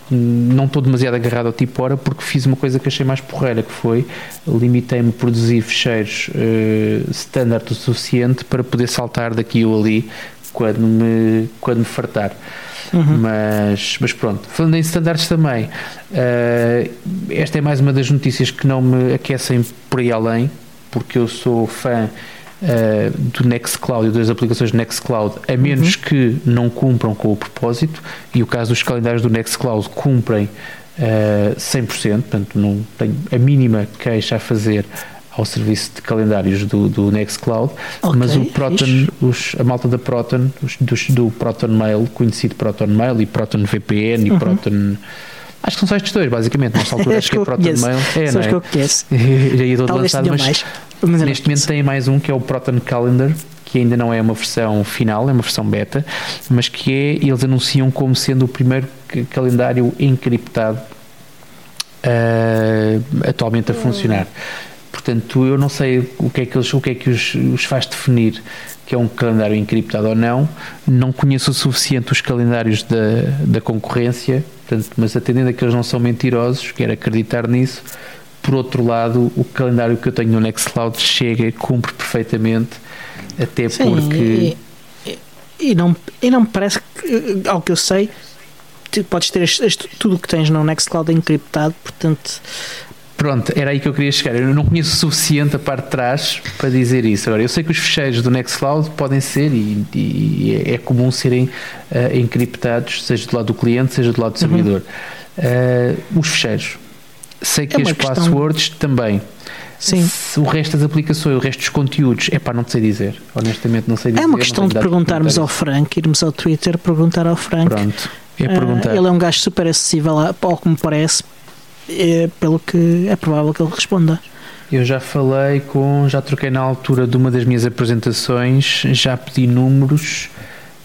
não estou demasiado agarrado ao tipo hora porque fiz uma coisa que achei mais porreira, que foi limitei-me a produzir fecheiros uh, standard o suficiente para poder saltar daqui ou ali quando me, quando me fartar. Uhum. Mas, mas pronto, falando em standards também, uh, esta é mais uma das notícias que não me aquecem por aí além, porque eu sou fã uh, do Nextcloud e das aplicações do Nextcloud, a menos uhum. que não cumpram com o propósito, e o caso dos calendários do Nextcloud cumprem uh, 100%, portanto não tenho a mínima queixa a fazer ao serviço de calendários do, do Nextcloud, okay, mas o Proton, os, a malta da Proton, os, dos, do Proton Mail, conhecido Proton Mail e Proton VPN e uhum. Proton Acho que são só estes dois, basicamente. Nesta altura acho que é Proton Mail. É, são é? que eu conheço. Já ia todo lançado, mas, mais, mas neste momento tem mais um que é o Proton Calendar, que ainda não é uma versão final, é uma versão beta, mas que é, eles anunciam como sendo o primeiro calendário encriptado uh, atualmente a funcionar. Portanto, eu não sei o que é que, eles, o que, é que os, os faz definir que é um calendário encriptado ou não. Não conheço o suficiente os calendários da, da concorrência, portanto, mas atendendo a que eles não são mentirosos, quero acreditar nisso. Por outro lado, o calendário que eu tenho no Nextcloud chega e cumpre perfeitamente, até Sim, porque. E, e, não, e não me parece que, ao que eu sei, podes ter este, este, tudo o que tens no Nextcloud encriptado, portanto Pronto, era aí que eu queria chegar. Eu não conheço o suficiente a parte de trás para dizer isso. Agora, eu sei que os fecheiros do Nextcloud podem ser e, e é comum serem uh, encriptados, seja do lado do cliente, seja do lado do servidor. Uhum. Uh, os fecheiros. Sei que é as questão... passwords também. Sim. Se o resto das aplicações, o resto dos conteúdos, é pá, não sei dizer. Honestamente, não sei dizer. É uma questão de perguntarmos ao Frank, irmos ao Twitter, perguntar ao Frank. Pronto, é perguntar. Uh, ele é um gajo super acessível, ao que me parece, é, pelo que é provável que ele responda. Eu já falei com, já troquei na altura de uma das minhas apresentações, já pedi números,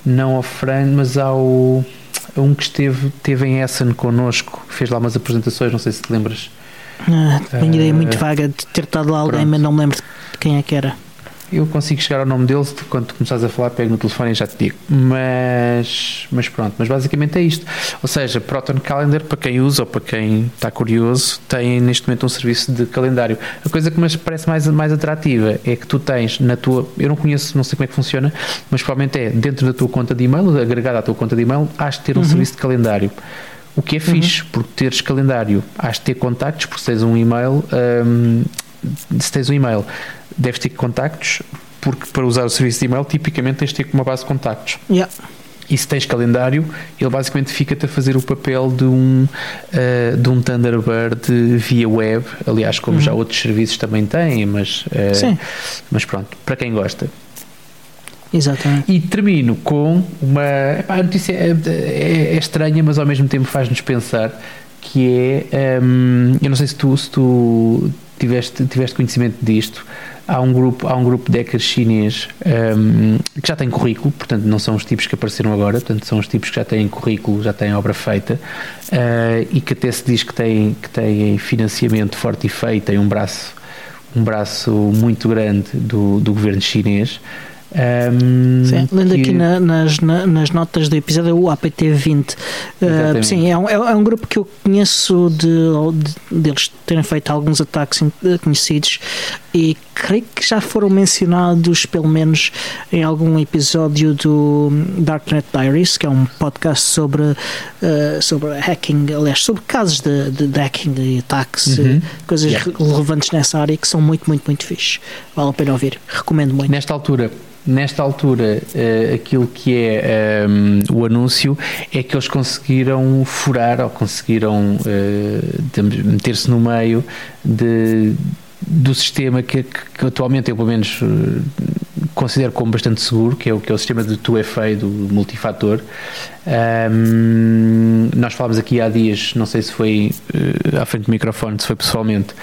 não ao Fran, mas ao a um que esteve, esteve em Essen connosco, fez lá umas apresentações, não sei se te lembras. Ah, tenho uh, ideia muito vaga de ter estado lá alguém, pronto. mas não me lembro de quem é que era eu consigo chegar ao nome deles quando começares a falar, pego no telefone e já te digo. Mas, mas pronto, mas basicamente é isto. Ou seja, Proton Calendar, para quem usa ou para quem está curioso, tem neste momento um serviço de calendário. A coisa que me parece mais, mais atrativa é que tu tens na tua. Eu não conheço, não sei como é que funciona, mas provavelmente é dentro da tua conta de e-mail, agregada à tua conta de e-mail, has de ter um uhum. serviço de calendário. O que é uhum. fixe, porque teres calendário, has de ter contactos, porque tens um e-mail, um, se tens um e-mail deves ter contactos, porque para usar o serviço de e-mail, tipicamente tens de ter uma base de contactos. Yeah. E se tens calendário, ele basicamente fica-te a fazer o papel de um, uh, de um Thunderbird via web, aliás, como uhum. já outros serviços também têm, mas, uh, mas pronto, para quem gosta. Exatamente. E termino com uma. Epá, a notícia é, é, é, estranha, mas ao mesmo tempo faz-nos pensar que é. Um, eu não sei se tu, se tu tiveste, tiveste conhecimento disto há um grupo, há um grupo de hackers chinês um, que já tem currículo, portanto não são os tipos que apareceram agora, portanto são os tipos que já têm currículo, já têm obra feita uh, e que até se diz que têm, que têm financiamento forte e feito, têm um braço, um braço muito grande do, do governo chinês. Um, sim, lendo que- aqui na- nas, na- nas notas do episódio é o APT20. Uh, Exatamente. sim, é um, é um grupo que eu conheço de, de- deles terem feito alguns ataques in- conhecidos e creio que já foram mencionados pelo menos em algum episódio do Darknet Diaries, que é um podcast sobre, uh, sobre hacking, aliás, sobre casos de, de, de hacking e ataques, Uhum. uh, coisas Yeah. relevantes nessa área que são muito, muito, muito fixe. Vale a pena ouvir, recomendo muito. Nesta altura, nesta altura eh, aquilo que é ehm, o anúncio é que eles conseguiram furar ou conseguiram eh, digamos, meter-se no meio de, do sistema que, que- atualmente eu pelo menos eh, considero como bastante seguro, que é o, que é o sistema de 2FA, do multifator. Ahm, nós falámos aqui há dias, não sei se foi eh, à frente do microfone, se foi pessoalmente,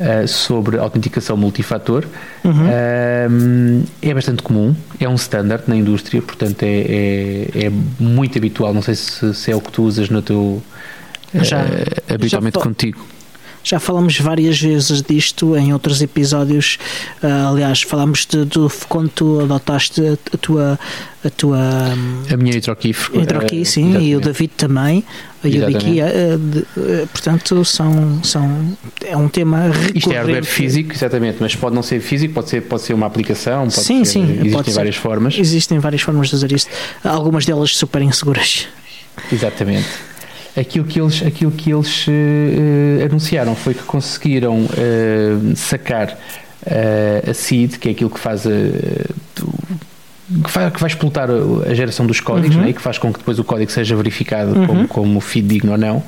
eh, sobre autenticação multifator. Uhum. Um, é bastante comum, é um standard na indústria, portanto é, é, é muito habitual. Não sei se, se é o que tu usas no teu Já- eh, habitualmente já contigo. Já falamos várias vezes disto em outros episódios. Ah, aliás, falámos de, do quando tu adotaste a, a tua a tua A minha hidroquif. hidroquí, eh, sim, e o exatamente. David também. E o Exatamente. Ah, de- ah, portanto, são, são, é um tema recorrente. Isto é hardware físico, exatamente, mas pode não ser físico, pode ser, pode ser uma aplicação, pode Sim, ser, sim, existem pode ser. várias formas. Existem várias formas de usar isto, algumas delas super inseguras. Exatamente. Aquilo que eles, aquilo que eles eh, anunciaram foi que conseguiram eh, sacar eh, a seed, que é aquilo que faz a, que vai, que vai explotar a, a geração dos códigos Uhum. né, e que faz com que depois o código seja verificado Uhum. como, como fidedigno ou não.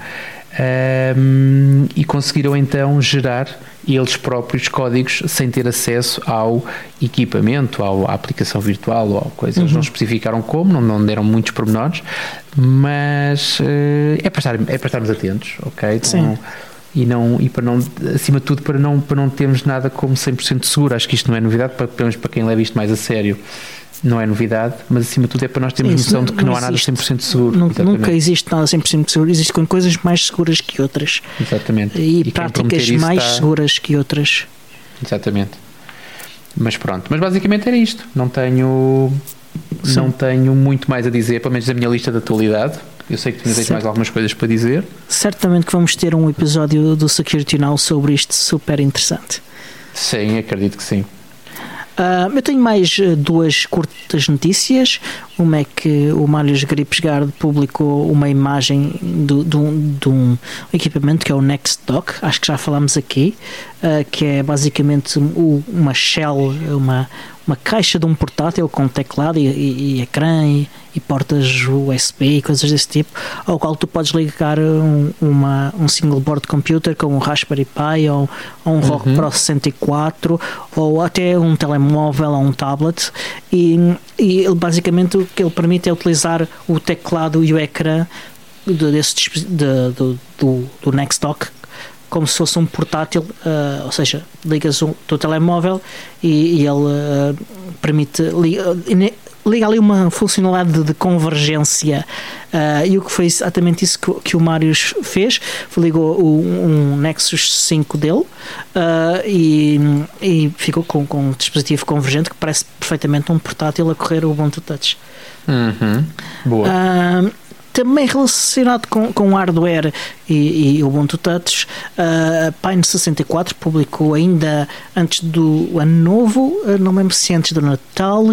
Ahm, e conseguiram então gerar eles próprios códigos sem ter acesso ao equipamento, ao- à aplicação virtual ou a coisa. Eles Uhum. não especificaram como, não, não deram muitos pormenores, mas eh, é, para estar, é para estarmos atentos, ok? Sim. E, não, e para não, acima de tudo, para não, para não termos nada como 100% seguro. Acho que isto não é novidade, para, pelo menos para quem leva isto mais a sério, não é novidade, mas acima de tudo é para nós termos Isso noção não- de que não, não há nada existe. 100% seguro. Nunca, existe nada 100% seguro, existem coisas mais seguras que outras Exatamente. e, quem práticas mais está- seguras que outras. Exatamente. Mas pronto, mas basicamente era isto. Não tenho não tenho muito mais a dizer, pelo menos da minha lista de atualidade. Eu sei que tu tens mais algumas coisas para dizer. Certamente que vamos ter um episódio do Security Now sobre isto super interessante. Sim, acredito que sim. Ah, eu tenho mais eh, duas curtas notícias. Uma é que o Marius Gripsgard publicou uma imagem de um- um equipamento que é o NextDock, acho que já falámos aqui, que é basicamente uma shell, uma, uma caixa de um portátil com teclado e, e- e ecrã e, e portas USB e coisas desse tipo, ao qual tu podes ligar um, uma, um single board computer como um Raspberry Pi ou, ou um Rock Uhum. Pro 64 ou até um telemóvel ou um tablet e, e ele basicamente o que ele permite é utilizar o teclado e o ecrã de- desse, de- do, do, do Nextdock como se fosse um portátil, ah, ou seja, ligas o teu telemóvel e, e ele ah, permite li- ine- liga ali uma funcionalidade de, de convergência ah, e o que foi exatamente isso que, o- que o Marius fez foi ligou o- um Nexus 5 dele e, e ficou com, com um dispositivo convergente que parece perfeitamente um portátil a correr o Ubuntu Touch Uhum. Boa. Ah, também relacionado com, com hardware e, e Ubuntu Touch, a Pine 64 publicou ainda antes do ano novo, ah, não lembro se antes do Natal,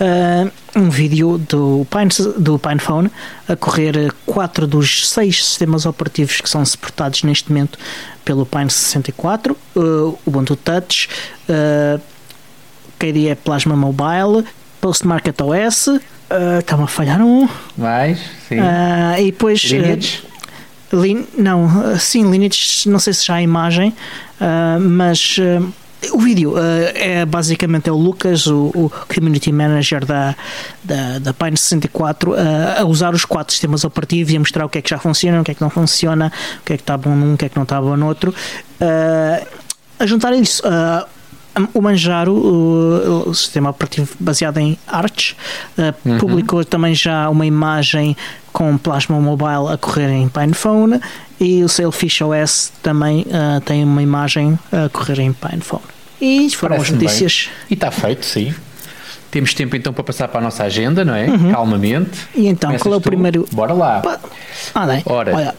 ah, um vídeo do Pine, do PinePhone a correr quatro dos seis sistemas operativos que são suportados neste momento pelo Pine 64, ah, Ubuntu Touch, ah, KDE Plasma Mobile, Postmarket OS, ah, está-me a falhar um. Mais? Sim. Ah, e depois. Lineage? ah, lin- não, ah, sim, Lineage, não sei se já há imagem, ah, mas. ah, o vídeo ah, é basicamente é o Lucas, o, o Community Manager da, da, da Pine 64, ah, a usar os quatro sistemas operativos e a mostrar o que é que já funciona, o que é que não funciona, o que é que está bom num, o que é que não está bom no outro. Ah, a juntar isso, ah, o Manjaro, o, o sistema operativo baseado em Arch, uh, Uhum. publicou também já uma imagem com Plasma Mobile a correr em PinePhone e o Sailfish OS também uh, tem uma imagem a correr em PinePhone. E foram as Parece-me bem. notícias. E está feito, sim. Temos tempo então para passar para a nossa agenda, não é? Calmamente. E então, Começas qual é o tu? primeiro- Bora lá. Pá, Ah, bem. Ora. Olha,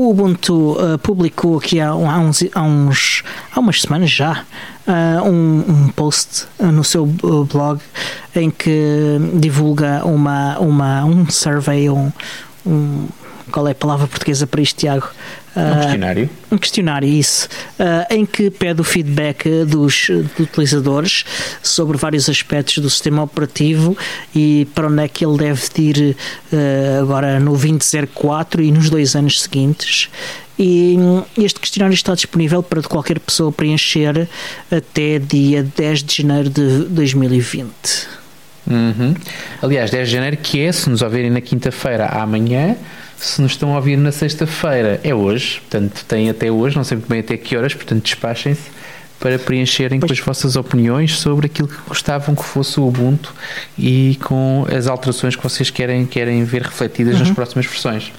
o Ubuntu uh, publicou aqui há, há, uns, há, uns, há umas semanas já uh, um, um post uh, no seu blog em que divulga uma, uma, um survey, um, um- qual é a palavra portuguesa para isto, Tiago? Um Uh, questionário. um questionário, isso, ah, em que pede o feedback dos, dos utilizadores sobre vários aspectos do sistema operativo e para onde é que ele deve ir ah, agora no 2004 e nos dois anos seguintes. E este questionário está disponível para qualquer pessoa preencher até dia 10 de janeiro de 2020. Uhum. Aliás, 10 de janeiro, que é, se nos ouvirem na quinta-feira, amanhã. Se nos estão a ouvir na sexta-feira, é hoje. Portanto, têm até hoje, não sei muito bem até que horas, portanto, despachem-se para preencherem com as vossas opiniões sobre aquilo que gostavam que fosse o Ubuntu e com as alterações que vocês querem, querem ver refletidas nas próximas versões.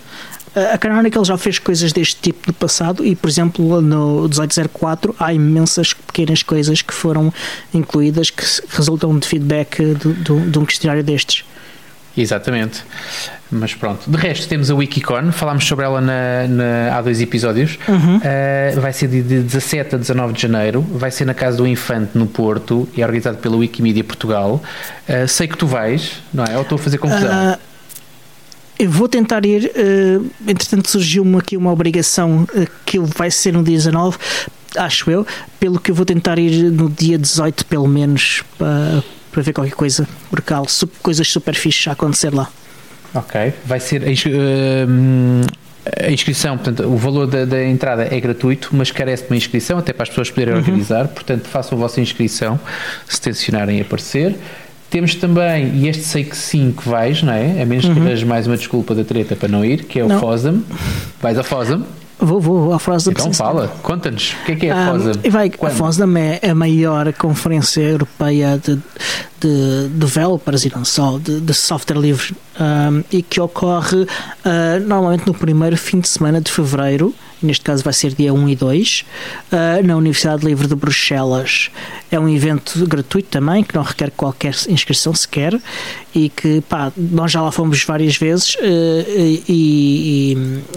A Canonical já fez coisas deste tipo no passado e, por exemplo, no 1804 há imensas pequenas coisas que foram incluídas que resultam de feedback do- do- de um questionário destes. Exatamente. Mas pronto. De resto, temos a Wikicon, falámos sobre ela na, na- há dois episódios. Uh, vai ser de, de 17 a 19 de janeiro, vai ser na Casa do Infante, no Porto, e é organizado pela Wikimedia Portugal. Uh, sei que tu vais, não é? Ou estou a fazer confusão? Ah, eu vou tentar ir, eh, entretanto surgiu-me aqui uma obrigação que vai ser no dia 19, acho eu, pelo que eu vou tentar ir no dia 18 pelo menos para, para ver qualquer coisa, porque há su- coisas super fixas a acontecer lá. Ok. Vai ser. A, hum, a inscrição, portanto, o valor da, da entrada é gratuito, mas carece de uma inscrição, até para as pessoas poderem organizar. Portanto, façam a vossa inscrição se tencionarem aparecer. Temos também, e este sei que sim que vais, não é? A menos que arranjes mais uma desculpa da treta para não ir, que é o Não. FOSAM. Vais ao FOSAM? Vou, vou, à frase da Então fala, conta-nos. O que é que é a Ah, FOSAM? e vai, a Quando? FOSDEM é a maior conferência europeia de, de developers e não só, de, de software livre, um, e que ocorre ah, normalmente no primeiro fim de semana de fevereiro, neste caso vai ser dia 1 e 2, ah, na Universidade Livre de Bruxelas. É um evento gratuito também, que não requer qualquer inscrição sequer, e que pá, nós já lá fomos várias vezes, ah, e,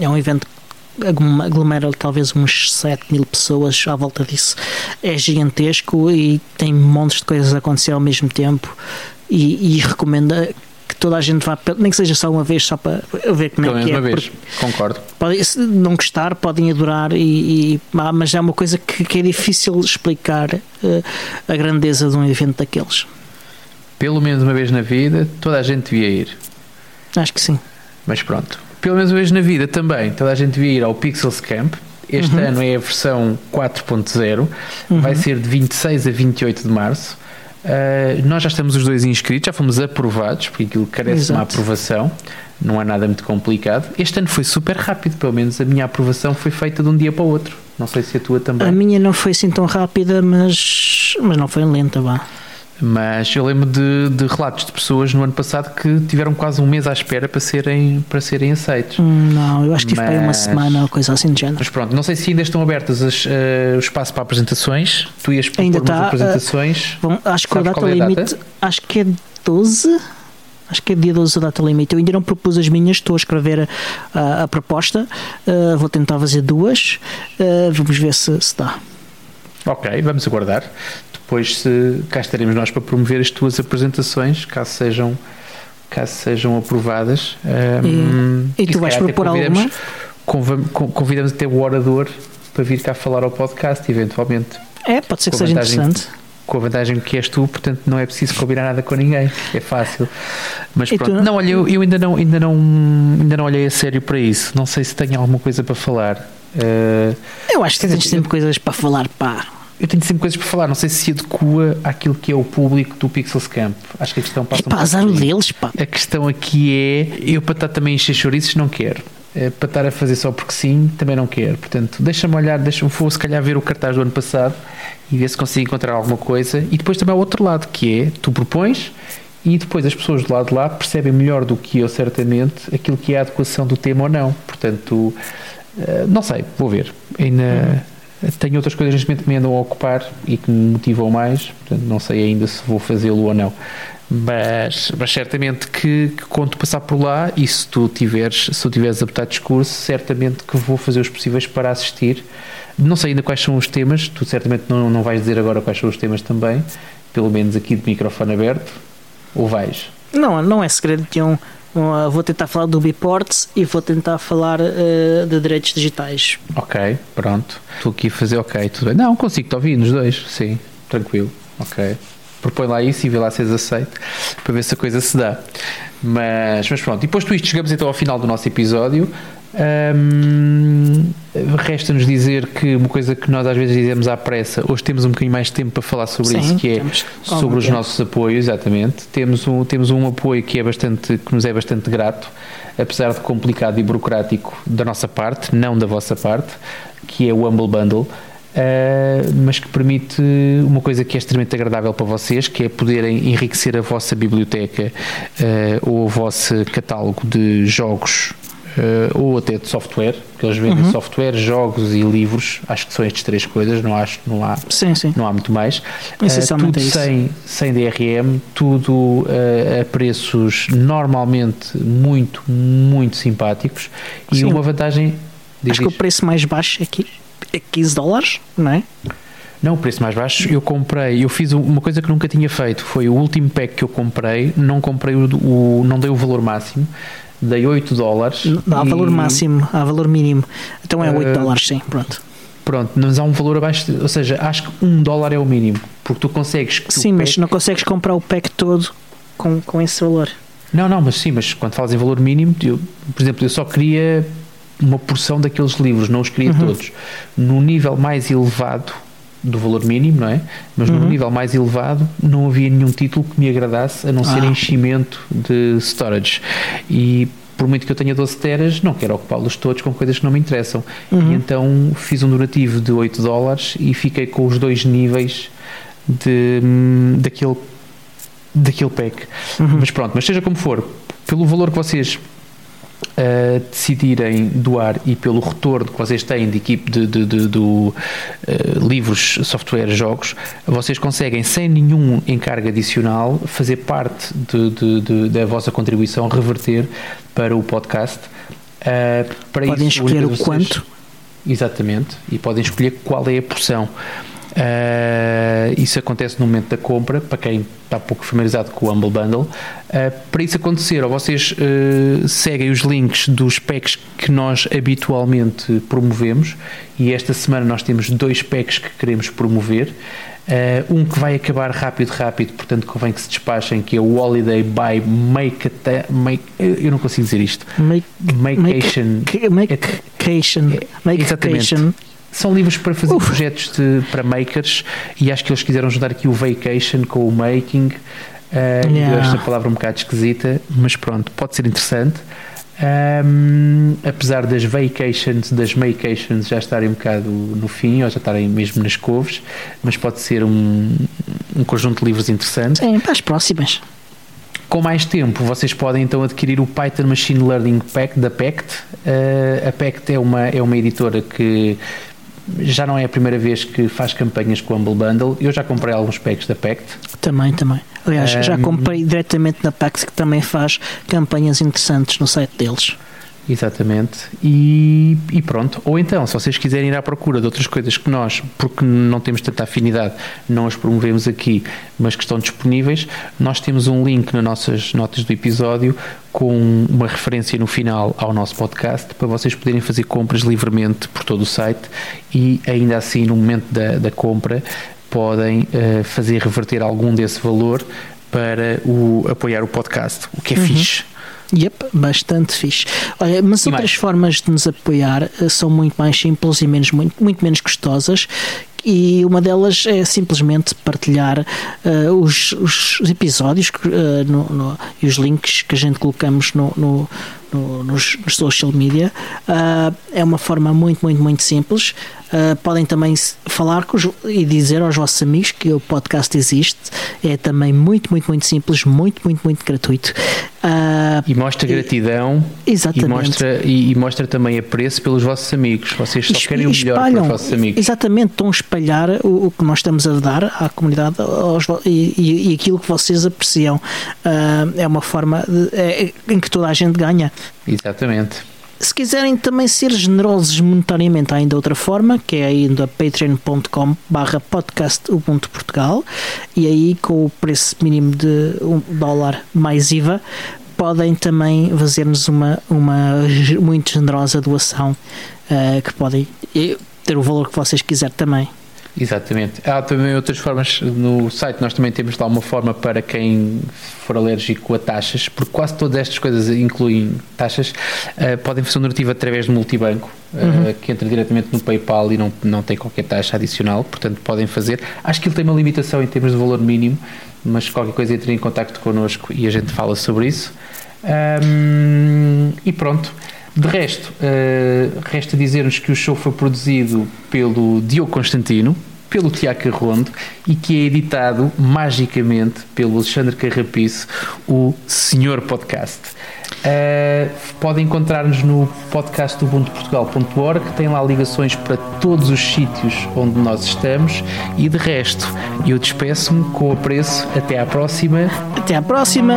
e é um evento aglomera talvez uns 7 mil pessoas à volta disso. É gigantesco e tem montes de coisas a acontecer ao mesmo tempo e, e recomenda que toda a gente vá, nem que seja só uma vez, só para ver como Pelo é que é. uma vez. Concordo. Podem não gostar, podem adorar, e, e- ah, mas é uma coisa que, que é difícil explicar eh, a grandeza de um evento daqueles. Pelo menos uma vez na vida, toda a gente devia ir. Acho que sim. Mas pronto. Pelo menos uma vez na vida também, toda a gente devia ir ao Pixels Camp. Este ano é a versão 4.0, vai ser de 26 a 28 de março. Uh, nós já estamos os dois inscritos, já fomos aprovados, porque aquilo carece de uma Exato. aprovação, não é nada muito complicado. Este ano foi super rápido, pelo menos a minha aprovação foi feita de um dia para o outro. Não sei se a tua também. A minha não foi assim tão rápida, mas, mas não foi lenta, vá. Mas eu lembro de, de relatos de pessoas no ano passado que tiveram quase um mês à espera para serem, para serem aceitos. Hum, Não, eu acho que tive aí uma Mas- semana ou coisa assim de género. Mas pronto, não sei se ainda estão abertas as, eh, o espaço para apresentações. Tu ias Ainda está, apresentações. Bom, acho que Sabes a data é limite, data? acho que é 12. Acho que é dia 12 a data limite. Eu ainda não propus as minhas, estou a escrever a, a proposta. Uh, vou tentar fazer duas. Uh, vamos ver se, se dá. Ok, vamos aguardar. Depois se, cá estaremos nós para promover as tuas apresentações, caso sejam, caso sejam aprovadas. E- e tu vais propor alguma? Convidamos até o orador para vir cá falar ao podcast, eventualmente. É, pode ser que seja vantagem- interessante. Com a vantagem que és tu, portanto não é preciso combinar nada com ninguém. É fácil. Mas E pronto. tu- Não, olha, eu, eu ainda, não, ainda, não, ainda não olhei a sério para isso. Não sei se tenho alguma coisa para falar. Ah, Eu acho que tens sempre coisas para falar, pá. Eu tenho sempre coisas para falar. Não sei se se adequa àquilo que é o público do Pixels Camp. Acho que a questão passa É pá, azar deles, pá. A questão aqui é: eu para estar também a encher chouriços não quero. Eh, Para estar a fazer só porque sim, também não quero. Portanto, deixa-me olhar, deixa-me for se calhar ver o cartaz do ano passado e ver se consigo encontrar alguma coisa. E depois também há o outro lado, que é tu propões e depois as pessoas do lado de lá percebem melhor do que eu, certamente, aquilo que é a adequação do tema ou não. Portanto, eh, não sei, vou ver. Ainda tenho outras coisas neste momento que me andam a ocupar e que me motivam mais, portanto, não sei ainda se vou fazê-lo ou não. Mas, mas certamente que, que conto passar por lá e se tu tiveres, se tu tiveres apetite discurso, certamente que vou fazer os possíveis para assistir. Não sei ainda quais são os temas, tu certamente não, não vais dizer agora quais são os temas também, pelo menos aqui de microfone aberto, ou vais? Não, não é segredo nenhum. Uh, vou tentar falar do Biports e vou tentar falar uh, de direitos digitais. Ok, pronto. Estou aqui a fazer ok, tudo bem. Não, consigo te ouvir nos dois, sim, tranquilo, ok. Propõe lá isso e vê lá se és aceito para ver se a coisa se dá. Mas, mas pronto, e posto isto, chegamos então ao final do nosso episódio. Hum, Resta-nos dizer que uma coisa que nós às vezes dizemos à pressa, hoje temos um bocadinho mais de tempo para falar sobre Sim, isso, que é sobre os é? nossos apoios, exatamente. Temos um, temos um apoio que é bastante, que nos é bastante grato, apesar de complicado e burocrático da nossa parte, não da vossa parte, que é o Humble Bundle. Uh, mas que permite uma coisa que é extremamente agradável para vocês, que é poderem enriquecer a vossa biblioteca uh, ou o vosso catálogo de jogos uh, ou até de software, porque eles vendem software, jogos e livros, acho que são estas três coisas, não acho, não há, Sim, sim. não há muito mais. Uh, tudo é sem, sem DRM, tudo uh, a preços normalmente muito, muito simpáticos e Sim. uma vantagem. diz Acho que o preço mais baixo aqui é 15 dólares, não é? Não, o preço mais baixo, eu comprei, eu fiz uma coisa que nunca tinha feito, foi o último pack que eu comprei, não comprei o, o- não dei o valor máximo, dei 8 dólares. Não há e- valor máximo, há valor mínimo. Então é 8 Eh, dólares, sim, pronto. Pronto, mas há um valor abaixo, de- ou seja, acho que 1 dólar é o mínimo, porque tu consegues Sim, mas pack- não consegues comprar o pack todo com, com esse valor. Não, não, mas sim, mas quando falas em valor mínimo, eu, por exemplo, eu só queria uma porção daqueles livros, não os queria Uhum. todos. No nível mais elevado do valor mínimo, não é? Mas no Uhum. nível mais elevado não havia nenhum título que me agradasse a não ser Ah. enchimento de storage. E por muito que eu tenha 12 teras, não quero ocupá-los todos com coisas que não me interessam. Uhum. E então fiz um donativo de 8 dólares e fiquei com os dois níveis de, hum, daquele, daquele pack. Uhum. Mas pronto, mas seja como for, pelo valor que vocês uh, decidirem doar e pelo retorno que vocês têm de equipe de, de- de- do uh, livros, software, jogos, vocês conseguem sem nenhum encargo adicional fazer parte de- de- de- da vossa contribuição, reverter para o podcast. Uh, para Podem escolher o vocês- quanto. Exatamente, e podem escolher qual é a porção. Uh, isso acontece no momento da compra, para quem está pouco familiarizado com o Humble Bundle. Uh, para isso acontecer, ou vocês uh, seguem os links dos packs que nós habitualmente promovemos, e esta semana nós temos dois packs que queremos promover. Um que vai acabar rápido, rápido, portanto convém que se despachem, que é o Holiday by Make, a make Eu não consigo dizer isto. Make, Makeation. make, makeation, É, exatamente. makeation. São livros para fazer projetos de, para makers e acho que eles quiseram juntar aqui o vacation com o making. Uh, Yeah. esta palavra um bocado esquisita, mas pronto, pode ser interessante. Um, apesar das vacations, das makeations já estarem um bocado no fim, ou já estarem mesmo nas couves, mas pode ser um, um conjunto de livros interessante. Sim, para as próximas. Com mais tempo, vocês podem então adquirir o Python Machine Learning Pack da Pact. Uh, a Pact é uma, é uma editora que já não é a primeira vez que faz campanhas com o Humble Bundle. Eu já comprei alguns packs da Pact. Também, também. Aliás, já Um, comprei diretamente na Pax que também faz campanhas interessantes no site deles. Exatamente. E, e pronto. Ou então, se vocês quiserem ir à procura de outras coisas que nós, porque não temos tanta afinidade, não as promovemos aqui, mas que estão disponíveis, nós temos um link nas nossas notas do episódio com uma referência no final ao nosso podcast para vocês poderem fazer compras livremente por todo o site e ainda assim, no momento da, da compra, podem eh, fazer reverter algum desse valor para o, apoiar o podcast, o que é fixe. Yep, bastante fixe. Olha, mas E outras mais? formas de nos apoiar eh, são muito mais simples e menos, muito, muito menos custosas. E uma delas é simplesmente partilhar eh, os, os episódios eh, no- no- e os links que a gente colocamos no, no- no- nos, nos social media. Ah, é uma forma muito, muito, muito simples. Uh, podem também falar os, e dizer aos vossos amigos que o podcast existe. É também muito, muito, muito simples, muito, muito, muito gratuito. Uh, e mostra gratidão exatamente. E, mostra, e, e, mostra também apreço pelos vossos amigos. Vocês só e, querem o melhor para os vossos amigos. Exatamente, estão a espalhar o, o que nós estamos a dar à comunidade aos, e, e, aquilo que vocês apreciam. Uh, é uma forma de, é, em que toda a gente ganha. Exatamente. Se quiserem também ser generosos monetariamente, há ainda outra forma, que é indo a patreon.com barra podcast Ubuntu Portugal e aí com o preço mínimo de um dólar mais IVA podem também fazer-nos uma, uma muito generosa doação uh, que podem ter o valor que vocês quiserem também. Exatamente. Há também outras formas no site, nós também temos lá uma forma para quem for alérgico a taxas, porque quase todas estas coisas incluem taxas, uh, podem fazer um donativo através do multibanco, uh, uhum. que entra diretamente no PayPal e não, não tem qualquer taxa adicional, portanto podem fazer. Acho que ele tem uma limitação em termos de valor mínimo, mas qualquer coisa entre em contato connosco e a gente fala sobre isso. Um, e pronto. De resto, uh, resta dizer-nos que o show foi produzido pelo Diogo Constantino, pelo Tiago Carrondo e que é editado magicamente pelo Alexandre Carrapiço, o Senhor Podcast. Uh, podem encontrar-nos no podcast do ubuntuportugal.org, que tem lá ligações para todos os sítios onde nós estamos e de resto, eu despeço-me com o apreço. Até à próxima. Até à próxima!